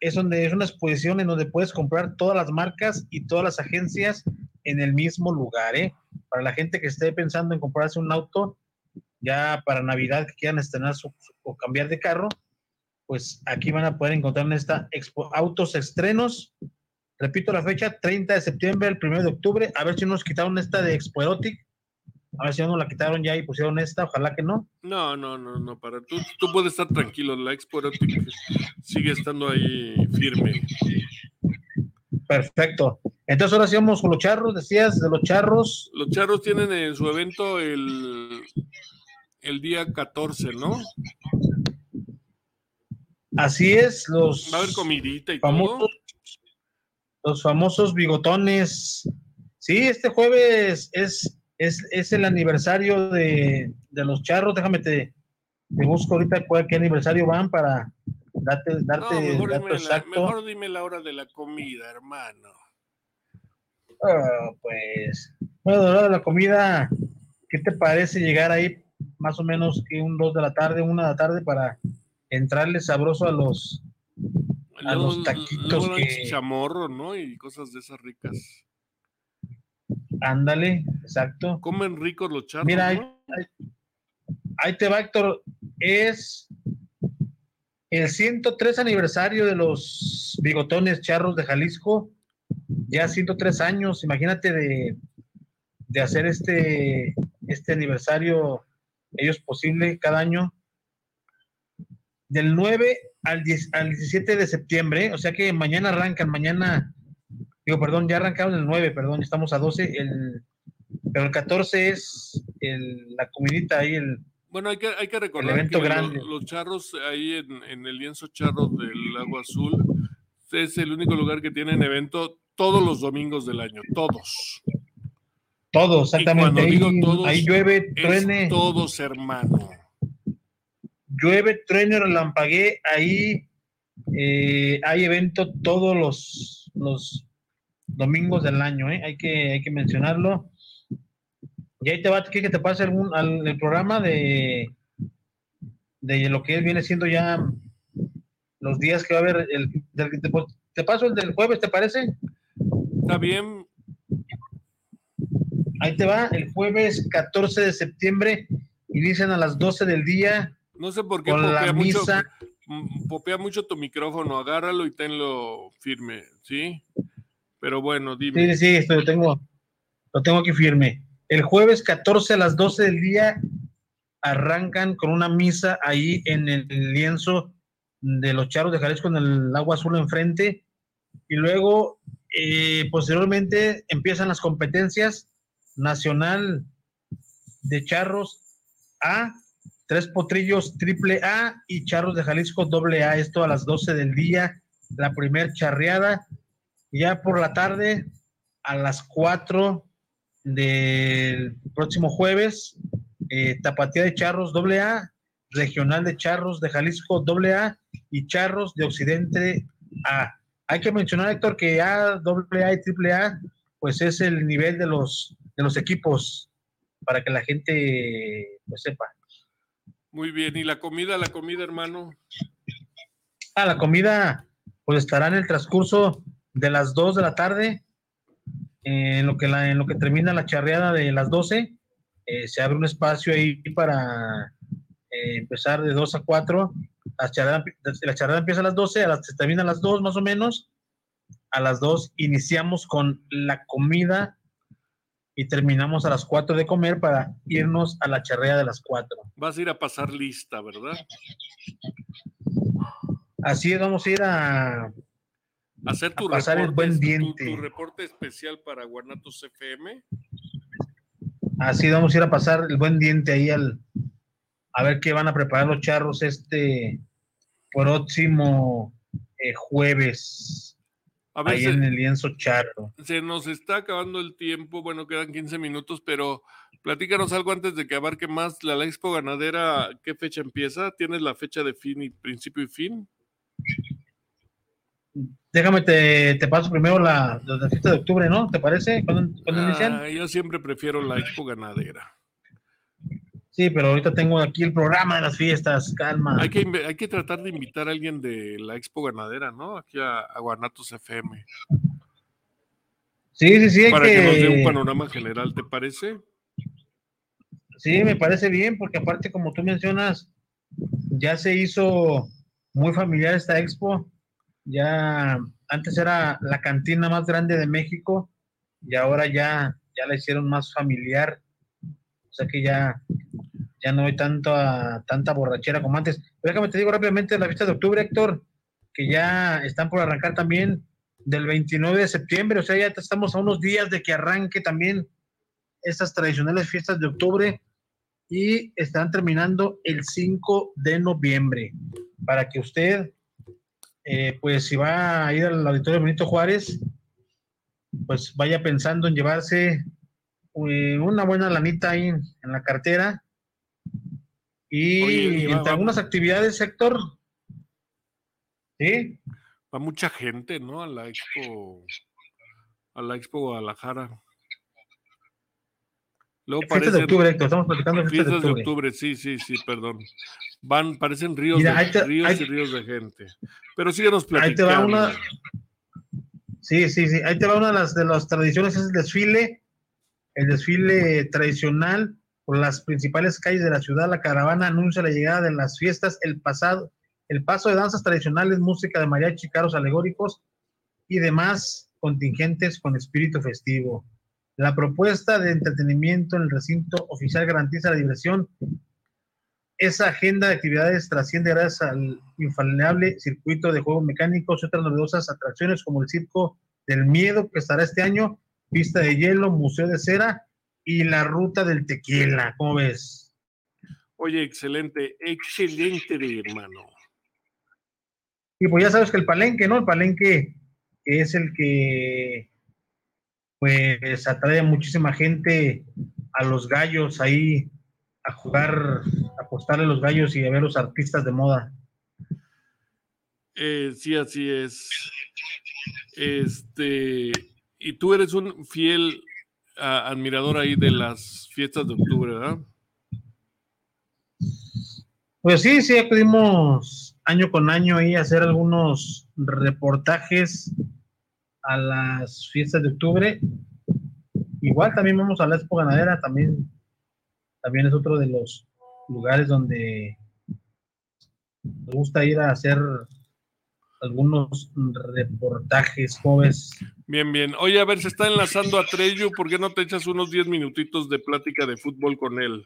B: Es donde es una exposición en donde puedes comprar todas las marcas y todas las agencias en el mismo lugar, ¿eh? Para la gente que esté pensando en comprarse un auto, ya para Navidad que quieran estrenar su, su- o cambiar de carro, pues aquí van a poder encontrar en esta Expo Autos Estrenos. Repito la fecha, 30 de septiembre al 1 de octubre. A ver si nos quitaron esta de Expo Erotic. A ver si no nos la quitaron ya y pusieron esta. Ojalá que no.
A: No, no, no, no, para tú, tú puedes estar tranquilo, la Expo Erotic sigue estando ahí firme.
B: Perfecto. Entonces ahora sí vamos con los charros. Decías de los charros.
A: Los charros tienen en su evento el, el día 14, ¿no?
B: Así es, los
A: Va a haber comidita y todo.
B: famosos, los famosos bigotones. Sí, este jueves es, es, es el aniversario de, de los charros. Déjame te, te busco ahorita cuál qué aniversario van para darte, darte
A: No, mejor, dime la, mejor dime la hora de la comida, hermano.
B: Ah, pues, bueno, la hora de la comida, ¿qué te parece llegar ahí más o menos que un 2 de la tarde, una de la tarde para entrarle sabroso a los... A los taquitos que-
A: chichamorro, ¿no? Y cosas de esas ricas.
B: Ándale, exacto.
A: Comen ricos los charros,
B: Mira, ahí,
A: ¿no?
B: ahí- ahí te va, Héctor. Es el 103 aniversario de los bigotones charros de Jalisco. Ya 103 años, imagínate de, de hacer este, este aniversario, ellos posible cada año. Del 9 al, 10 al 17 de septiembre, o sea que mañana arrancan, mañana, digo, perdón, ya arrancaron el 9, perdón, estamos a 12, el, pero el 14 es el, la comidita ahí, el,
A: Bueno, hay que, hay que recordar
B: evento
A: que
B: grande.
A: los charros ahí en, en el lienzo charro del Agua Azul es el único lugar que tienen evento todos los domingos del año, todos.
B: todo, exactamente.
A: cuando
B: Ahí,
A: digo todos,
B: ahí llueve, truene,
A: todos, hermano.
B: Llueve, truene, relampaguee, ahí eh, hay evento todos los, los domingos del año, ¿eh? hay, que, hay que mencionarlo. Y ahí te va, ¿qué que te pase algún, al, el programa de, de lo que viene siendo ya los días que va a haber, el, del- te, te paso el del jueves, ¿te parece?
A: Está bien,
B: Ahí te va, el jueves 14 de septiembre, inician a las 12 del día
A: no sé por qué popea mucho, popea mucho tu micrófono, agárralo y tenlo firme, ¿sí? Pero bueno,
B: Sí,
A: dime.
B: sí, esto lo tengo, lo tengo aquí firme. El jueves 14 a las 12 del día arrancan con una misa ahí en el lienzo de los charros de Jalisco con el agua azul enfrente. Y luego, eh, posteriormente, empiezan las competencias nacional de charros A, tres potrillos triple A y charros de Jalisco doble A. Esto a las 12 del día, la primer charreada. Ya por la tarde, a las 4 del próximo jueves, eh, Tapatía de Charros AA, Regional de Charros de Jalisco AA y Charros de Occidente A. Hay que mencionar, Héctor, que A, AA y AAA, pues es el nivel de los, de los equipos, para que la gente pues, sepa.
A: Muy bien, ¿y la comida, la comida, hermano?
B: Ah, la comida, pues estará en el transcurso de las 2 de la tarde, eh, en lo que, la, en lo que termina la charreada de las 12, eh, se abre un espacio ahí para eh, empezar de 2 a 4. La charreada, la charreada empieza a las 12, a las, se termina a las 2 más o menos. A las 2 iniciamos con la comida y terminamos a las 4 de comer para irnos a la charreada de las 4.
A: Vas a ir a pasar lista, ¿verdad?
B: Así es, vamos a ir a,
A: Hacer tu
B: A pasar el buen
A: tu-
B: diente.
A: Tu, reporte especial para Guanatos FM.
B: Así vamos a ir a pasar el buen diente ahí al a ver qué van a preparar los charros este próximo eh, jueves
A: A ver,
B: ahí
A: se,
B: en el lienzo charro.
A: se nos está acabando el tiempo, bueno, quedan 15 minutos, pero platícanos algo antes de que abarque más la, la Expo Ganadera. ¿Qué fecha empieza? ¿Tienes la fecha de fin y principio y fin?
B: déjame, te, te paso primero la, la, fiesta de octubre, ¿no? ¿Te parece? ¿Cuándo,
A: ¿cuándo ah, inician? Yo siempre prefiero la expo ganadera.
B: Sí, pero ahorita tengo aquí el programa de las fiestas, calma.
A: Hay que, hay que tratar de invitar a alguien de la expo ganadera, ¿no? Aquí a, Guanatos FM.
B: Sí, sí, sí.
A: Para que... nos dé un panorama general, ¿te parece?
B: Sí, me parece bien, porque aparte, como tú mencionas, ya se hizo muy familiar esta expo. Ya antes era la cantina más grande de México y ahora ya, ya la hicieron más familiar. O sea que ya, ya no hay tanta, tanta borrachera como antes. déjame te digo rápidamente la fiesta de octubre, Héctor, que ya están por arrancar también del 29 de septiembre. O sea, ya estamos a unos días de que arranque también estas tradicionales fiestas de octubre y están terminando el 5 de noviembre. Para que usted, eh, pues si va a ir al Auditorio Benito Juárez, pues vaya pensando en llevarse una buena lanita ahí en, la cartera. Y entre algunas actividades, sector. ¿Sí?
A: Va mucha gente, ¿no? A la Expo, a la Expo Guadalajara.
B: Luego parecen, de octubre, Héctor, estamos platicando
A: de fiestas de octubre. sí, sí, sí, perdón. Van, parecen ríos, de, ríos y ríos de gente. Pero síguenos platicando. Ahí te va una.
B: Sí, sí, sí. Ahí te va una de las, de las tradiciones, es el desfile, el desfile tradicional por las principales calles de la ciudad. La caravana anuncia la llegada de las fiestas, el pasado, el paso de danzas tradicionales, música de mariachi, carros alegóricos y demás contingentes con espíritu festivo. La propuesta de entretenimiento en el recinto oficial garantiza la diversión. Esa agenda de actividades trasciende gracias al infalable circuito de juegos mecánicos y otras novedosas atracciones como el Circo del Miedo que estará este año, pista de hielo, museo de cera y la ruta del tequila. ¿Cómo ves?
A: Oye, excelente, excelente, hermano.
B: Y pues ya sabes que el palenque, ¿no? El palenque es el que pues atrae a muchísima gente a los gallos ahí a jugar, a apostarle a los gallos y a ver los artistas de moda.
A: Eh, sí, así es. Este, y tú eres un fiel admirador ahí de las fiestas de octubre, ¿verdad?
B: Pues sí, sí, acudimos año con año ahí a hacer algunos reportajes a las fiestas de octubre. Igual también vamos a la Expo Ganadera, también, también es otro de los lugares donde me gusta ir a hacer algunos reportajes jóvenes.
A: Bien, bien. Oye, a ver, se está enlazando a Treyu, ¿por qué no te echas unos 10 minutitos de plática de fútbol con él?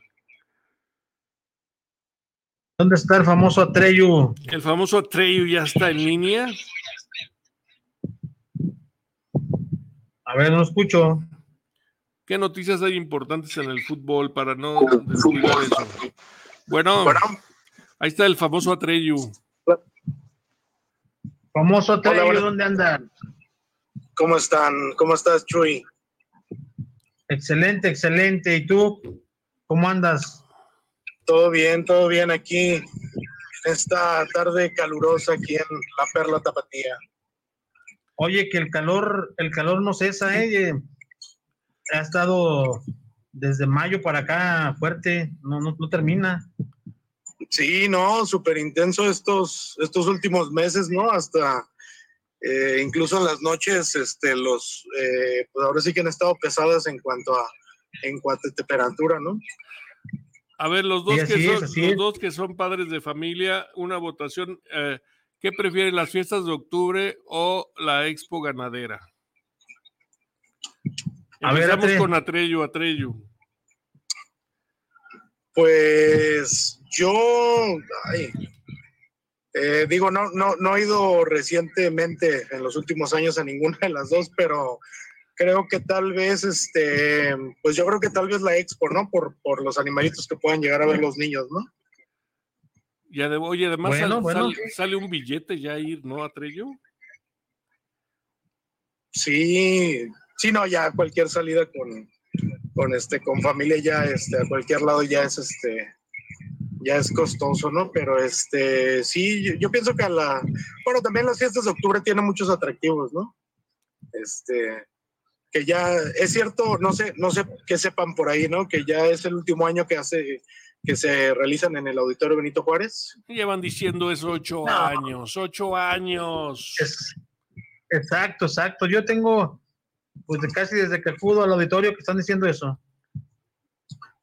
B: ¿Dónde está el famoso Atreyu?
A: El famoso Atreyu ya está en línea.
B: A ver, no escucho.
A: ¿Qué noticias hay importantes en el fútbol para no descuidar eso? Bueno, ahí está el famoso Atreyu.
B: Famoso Atreyu, ¿dónde andan?
C: ¿Cómo están? ¿Cómo estás, Chuy?
B: Excelente, excelente. ¿Y tú? ¿Cómo andas?
C: Todo bien, todo bien aquí. Esta tarde calurosa aquí en La Perla Tapatía.
B: Oye, que el calor, el calor no cesa, ¿eh? Ha estado desde mayo para acá fuerte, no, no, termina.
C: Sí, no, súper intenso estos, estos últimos meses, ¿no? Hasta eh, incluso en las noches, este, los, eh, pues ahora sí que han estado pesadas en cuanto a, en cuanto a temperatura, ¿no?
A: A ver, los dos, que son, los dos que son padres de familia, una votación. Eh, ¿Qué prefieren, las fiestas de octubre o la expo ganadera? A Empezamos ver, con Atreyu, Atreyu.
C: Pues yo, eh, digo, no, no, no he ido recientemente en los últimos años a ninguna de las dos, pero creo que tal vez, este, pues yo creo que tal vez la expo, ¿no? Por, por los animalitos que puedan llegar a ver los niños, ¿no?
A: Y oye, además sale, un billete ya ir, ¿no, Atrello?
C: Sí, sí, no, ya cualquier salida con, con este, con familia ya, este, a cualquier lado ya es este ya es costoso, ¿no? Pero este, sí, yo, pienso que a la, bueno, también las fiestas de octubre tienen muchos atractivos, ¿no? Este, que ya es cierto, no sé, no sé qué sepan por ahí, ¿no? Que ya es el último año que hace, que se realizan en el Auditorio Benito Juárez.
A: Llevan diciendo eso ocho años, ocho años.
B: exacto, exacto. Yo tengo, pues casi desde que fui al auditorio que están diciendo eso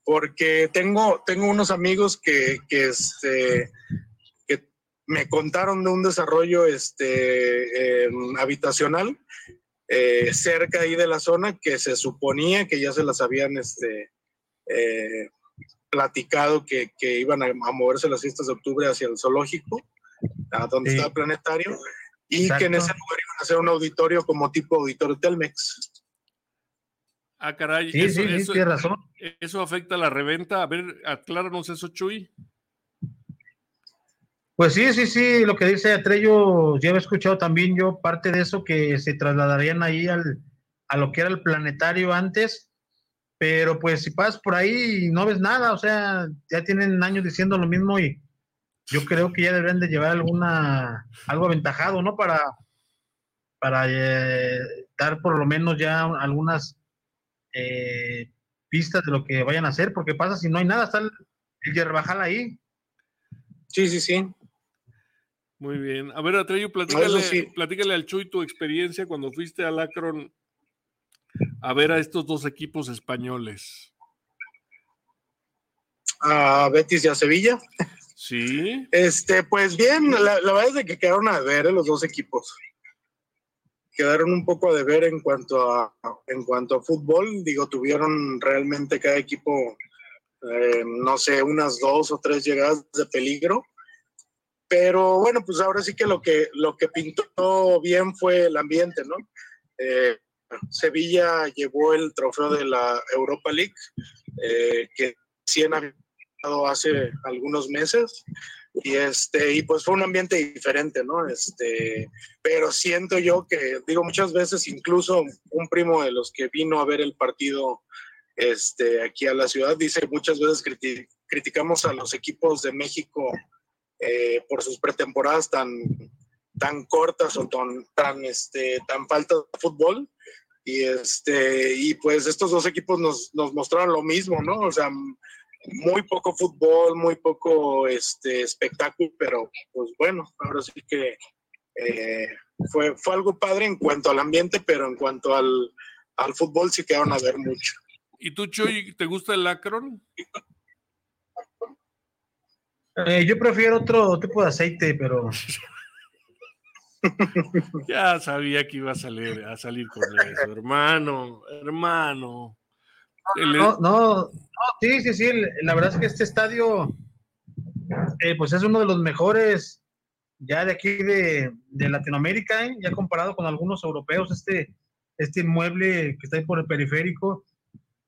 C: porque tengo, tengo unos amigos que, que, este, que me contaron de un desarrollo este, em, habitacional eh, cerca ahí de la zona que se suponía que ya se las habían este, eh, platicado que, que, iban a, moverse las fiestas de octubre hacia el zoológico, a donde está el planetario, y que en ese lugar iban a hacer un auditorio como tipo auditorio Telmex.
A: Ah, caray.
B: Sí, sí, sí, tienes razón.
A: ¿Eso afecta a la reventa? A ver, acláranos eso, Chuy.
B: Pues sí, sí, sí, lo que dice Atrello, ya he escuchado también yo parte de eso que se trasladarían ahí al, a lo que era el planetario antes, pero pues si pasas por ahí y no ves nada, o sea, ya tienen años diciendo lo mismo y yo creo que ya deberían de llevar alguna, algo aventajado, ¿no? Para, para eh, dar por lo menos ya algunas eh, pistas de lo que vayan a hacer, porque pasa si no hay nada, está el, yerbajal ahí.
C: Sí, sí, sí.
A: Muy bien. A ver, Atreyu, platícale, platícale al Chuy tu experiencia cuando fuiste al Akron a ver a estos dos equipos españoles.
C: A Betis y a Sevilla.
A: Sí.
C: Este, pues bien, la, verdad es de que quedaron a ver eh, los dos equipos quedaron un poco a deber en cuanto a, en cuanto a fútbol. Digo, tuvieron realmente cada equipo, eh, no sé, unas dos o tres llegadas de peligro. Pero bueno, pues ahora sí que lo que, lo que pintó bien fue el ambiente, ¿no? Eh, Sevilla llevó el trofeo de la Europa League, eh, que sí han hace algunos meses y este y pues fue un ambiente diferente no este pero siento yo que digo muchas veces incluso un primo de los que vino a ver el partido este aquí a la ciudad dice muchas veces criticamos a los equipos de México eh, por sus pretemporadas tan tan cortas o tan tan este tan falta de fútbol. Y este y pues estos dos equipos nos, nos mostraron lo mismo no o sea muy poco fútbol, muy poco este, espectáculo, pero pues bueno, ahora sí que eh, fue, fue algo padre en cuanto al ambiente, pero en cuanto al, al fútbol sí quedaron a ver mucho.
A: ¿Y tú, Choy, te gusta el Acron?
B: Eh, yo prefiero otro tipo de aceite, pero...
A: ya sabía que iba a salir, a salir con eso, hermano, hermano.
B: No, no, sí, sí, sí. La verdad es que este estadio, eh, pues es uno de los mejores ya de aquí de, Latinoamérica, ¿eh? ya comparado con algunos europeos. Este, este inmueble que está ahí por el periférico,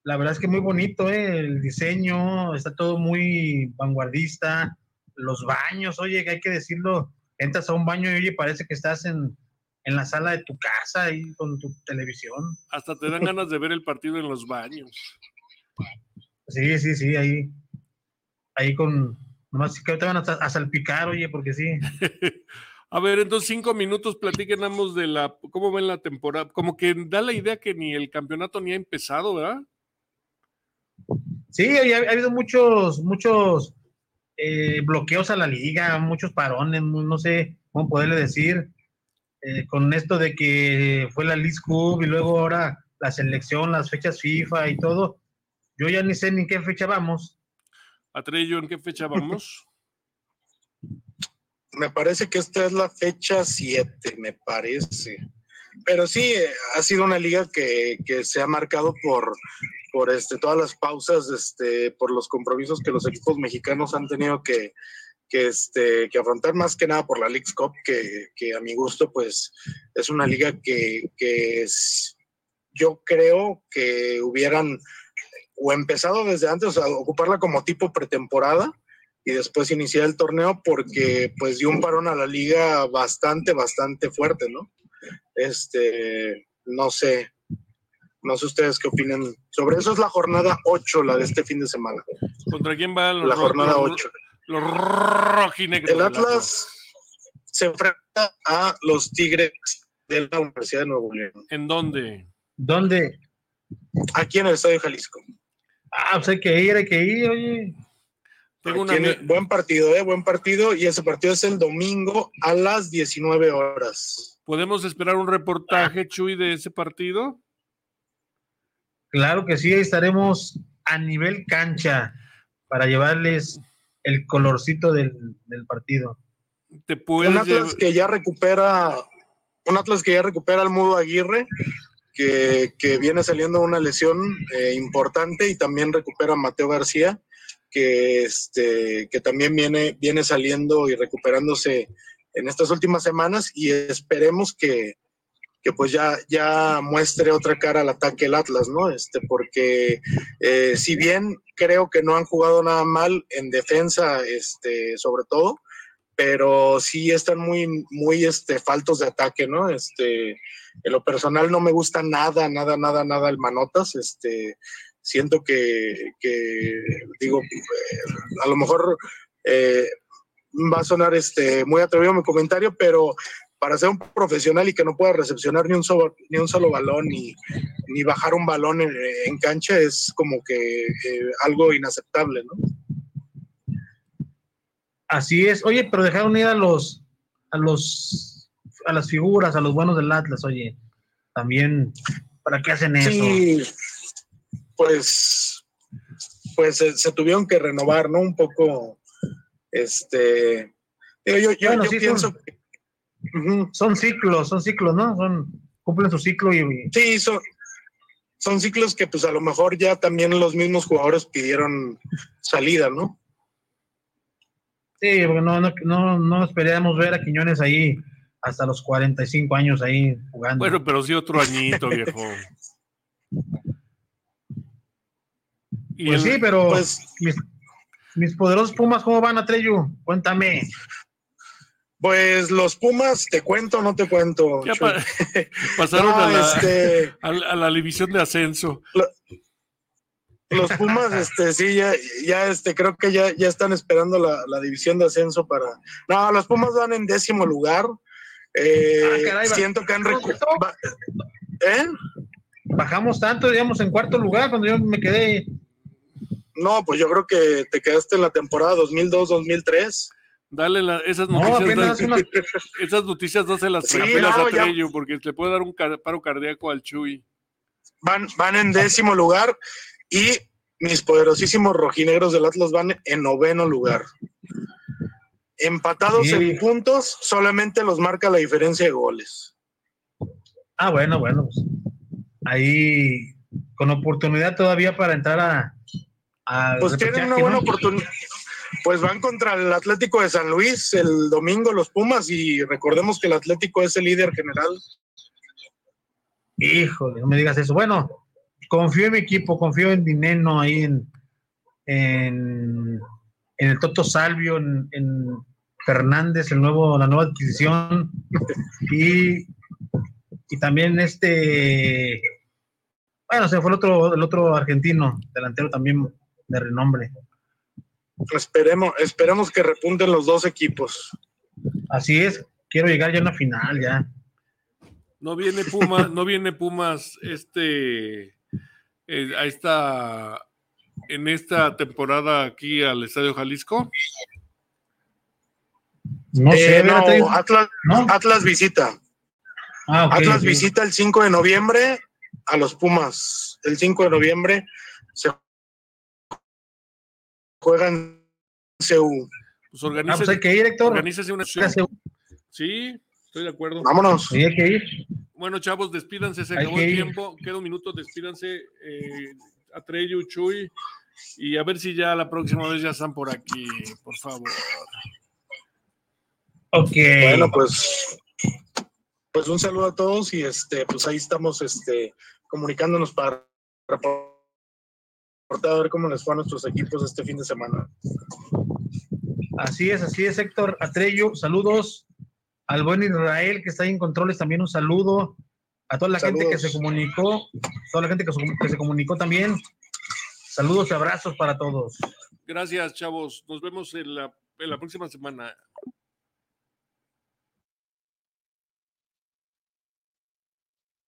B: la verdad es que muy bonito, ¿eh? el diseño, está todo muy vanguardista. Los baños, oye, que hay que decirlo, entras a un baño y oye, parece que estás en, en la sala de tu casa ahí con tu televisión.
A: Hasta te dan ganas de ver el partido en los baños.
B: Sí, sí, sí, ahí, ahí con, nomás que te van a, salpicar, oye, porque sí.
A: a ver, entonces cinco minutos platiquenamos de la, cómo ven la temporada, como que da la idea que ni el campeonato ni ha empezado, ¿verdad?
B: Sí, ha, habido muchos, muchos eh, bloqueos a la liga, muchos parones, no sé cómo poderle decir. Eh, con esto de que fue la League Cup y luego ahora la selección, las fechas FIFA y todo, yo ya ni sé ni en qué fecha vamos.
A: Atrello, ¿en qué fecha vamos?
C: me parece que esta es la fecha 7, me parece. Pero sí, eh, ha sido una liga que, que, se ha marcado por, por este, todas las pausas, este, por los compromisos que los equipos mexicanos han tenido que, que, este, que afrontar más que nada por la League Cup, que, que a mi gusto pues es una liga que, que es, yo creo que hubieran o empezado desde antes, a ocuparla como tipo pretemporada y después iniciar el torneo porque pues dio un parón a la liga bastante, bastante fuerte, ¿no? Este, no sé, no sé ustedes qué opinan sobre eso. Es la jornada 8, la de este fin de semana.
A: ¿Contra quién va
C: la jornada 8?
A: Los rojinegros.
C: El Atlas se enfrenta a los Tigres de la Universidad de Nuevo León.
A: ¿En dónde?
B: ¿Dónde?
C: Aquí en el Estadio Jalisco.
B: Ah, pues hay que ir, hay que ir, oye.
A: Tengo una
C: Tiene-
A: ami-
C: buen partido, ¿eh? Buen partido. Y ese partido es el domingo a las 19 horas.
A: ¿Podemos esperar un reportaje, Chuy, de ese partido?
B: Claro que sí, ahí estaremos a nivel cancha para llevarles el colorcito del, del partido.
A: ¿Te
C: Un Atlas
A: llevar-
C: que ya recupera, un Atlas que ya recupera al Mudo Aguirre, que, que viene saliendo de una lesión eh, importante y también recupera a Mateo García, que, este, que también viene, viene saliendo y recuperándose en estas últimas semanas y esperemos que, que pues ya, ya muestre otra cara al ataque el Atlas, ¿no? Este, porque eh, si bien creo que no han jugado nada mal en defensa, este, sobre todo, pero sí están muy, muy este, faltos de ataque, ¿no? Este, en lo personal no me gusta nada, nada, nada, nada el Manotas, este, siento que, que digo, eh, a lo mejor eh, va a sonar este, muy atrevido mi comentario, pero para ser un profesional y que no pueda recepcionar ni un solo, ni un solo balón ni, ni bajar un balón en, en cancha es como que eh, algo inaceptable, ¿no?
B: Así es. Oye, pero dejaron ir a los, a los, a las figuras, a los buenos del Atlas, oye. También, ¿para qué hacen eso?
C: Sí, pues, pues se, se tuvieron que renovar, ¿no? Un poco, este, yo, yo,
B: Bueno,
C: yo
B: sí,
C: pienso
B: son-
C: que.
B: Son ciclos, son ciclos, ¿no? Son, cumplen su ciclo y,
C: sí, son, son ciclos que pues a lo mejor ya también los mismos jugadores pidieron salida, ¿no?
B: Sí, porque no, no, no, no esperábamos ver a Quiñones ahí hasta los 45 años ahí jugando.
A: Bueno, pero sí otro añito, viejo. Y
B: pues
A: el-
B: sí, pero
C: Pues
B: mis, mis poderosos Pumas, ¿cómo van a Treyu? Cuéntame.
C: Pues los Pumas, ¿te cuento o no te cuento?
A: pa- pasaron
C: No,
A: a, la,
C: este,
A: a la- a la división de ascenso.
C: los Pumas, este, sí, ya, ya, este, creo que ya, ya están esperando la, la división de ascenso para. No, los Pumas van en décimo lugar. Eh,
B: Ah, caray, va-
C: siento que han recu- va- ¿Eh?
B: Bajamos tanto, digamos, en cuarto lugar cuando yo me quedé.
C: No, pues yo creo que te quedaste en la temporada 2002-2003.
A: Dale la- esas
B: No,
A: noticias.
B: apenas
A: no-
B: unas-
A: Esas noticias no se las
C: Sí, no,
A: a
C: ya.
A: Trello porque le puede dar un car- paro cardíaco al Chuy.
C: Van, van en décimo lugar y mis poderosísimos rojinegros del Atlas van en noveno lugar. Empatados
B: Sí.
C: en puntos, solamente los marca la diferencia de goles.
B: Ah, bueno, bueno. pues, ahí con oportunidad todavía para entrar a. a
C: Pues tienen una buena oportunidad. Pues van contra el Atlético de San Luis el domingo los Pumas y recordemos que el Atlético es el líder general.
B: Híjole, no me digas eso. Bueno, confío en mi equipo, confío en Dineno ahí en, en, el Toto Salvio, en, en Fernández, el nuevo, la nueva adquisición. Y, y también este. Bueno, se fue el otro, el otro argentino, delantero también de renombre.
C: Esperemos, esperemos que repunten los dos equipos.
B: Así es, quiero llegar ya a una final, ya.
A: No viene Pumas, no viene Pumas este eh, a esta en esta temporada aquí al Estadio Jalisco.
B: No
C: Eh,
B: sé,
C: no, Atlas,
B: ¿no?
C: Atlas visita.
B: Ah,
C: Atlas visita el 5 de noviembre a los Pumas. El 5 de noviembre se juegan CU.
A: Pues
B: Ah,
A: organícese,
B: pues hay que ir, Héctor.
A: organícese una. Sí, estoy de acuerdo.
C: Vámonos.
B: Sí, hay que ir.
A: Bueno, chavos, despídanse, se
B: Hay
A: acabó el tiempo, queda un minuto, despídanse, eh, Atreyu, Chuy, y a ver si ya la próxima vez ya están por aquí, por favor.
B: Ok.
C: Bueno, pues, pues un saludo a todos y este, pues ahí estamos este, comunicándonos para a ver cómo les fue a nuestros equipos este fin de semana.
B: Así es, así es, Héctor Atrello. Saludos al buen Israel que está ahí en controles. También un saludo a toda la gente que se comunicó, toda la gente que se, que se comunicó también. Saludos y abrazos para todos.
A: Gracias, chavos. Nos vemos en la, en la próxima semana.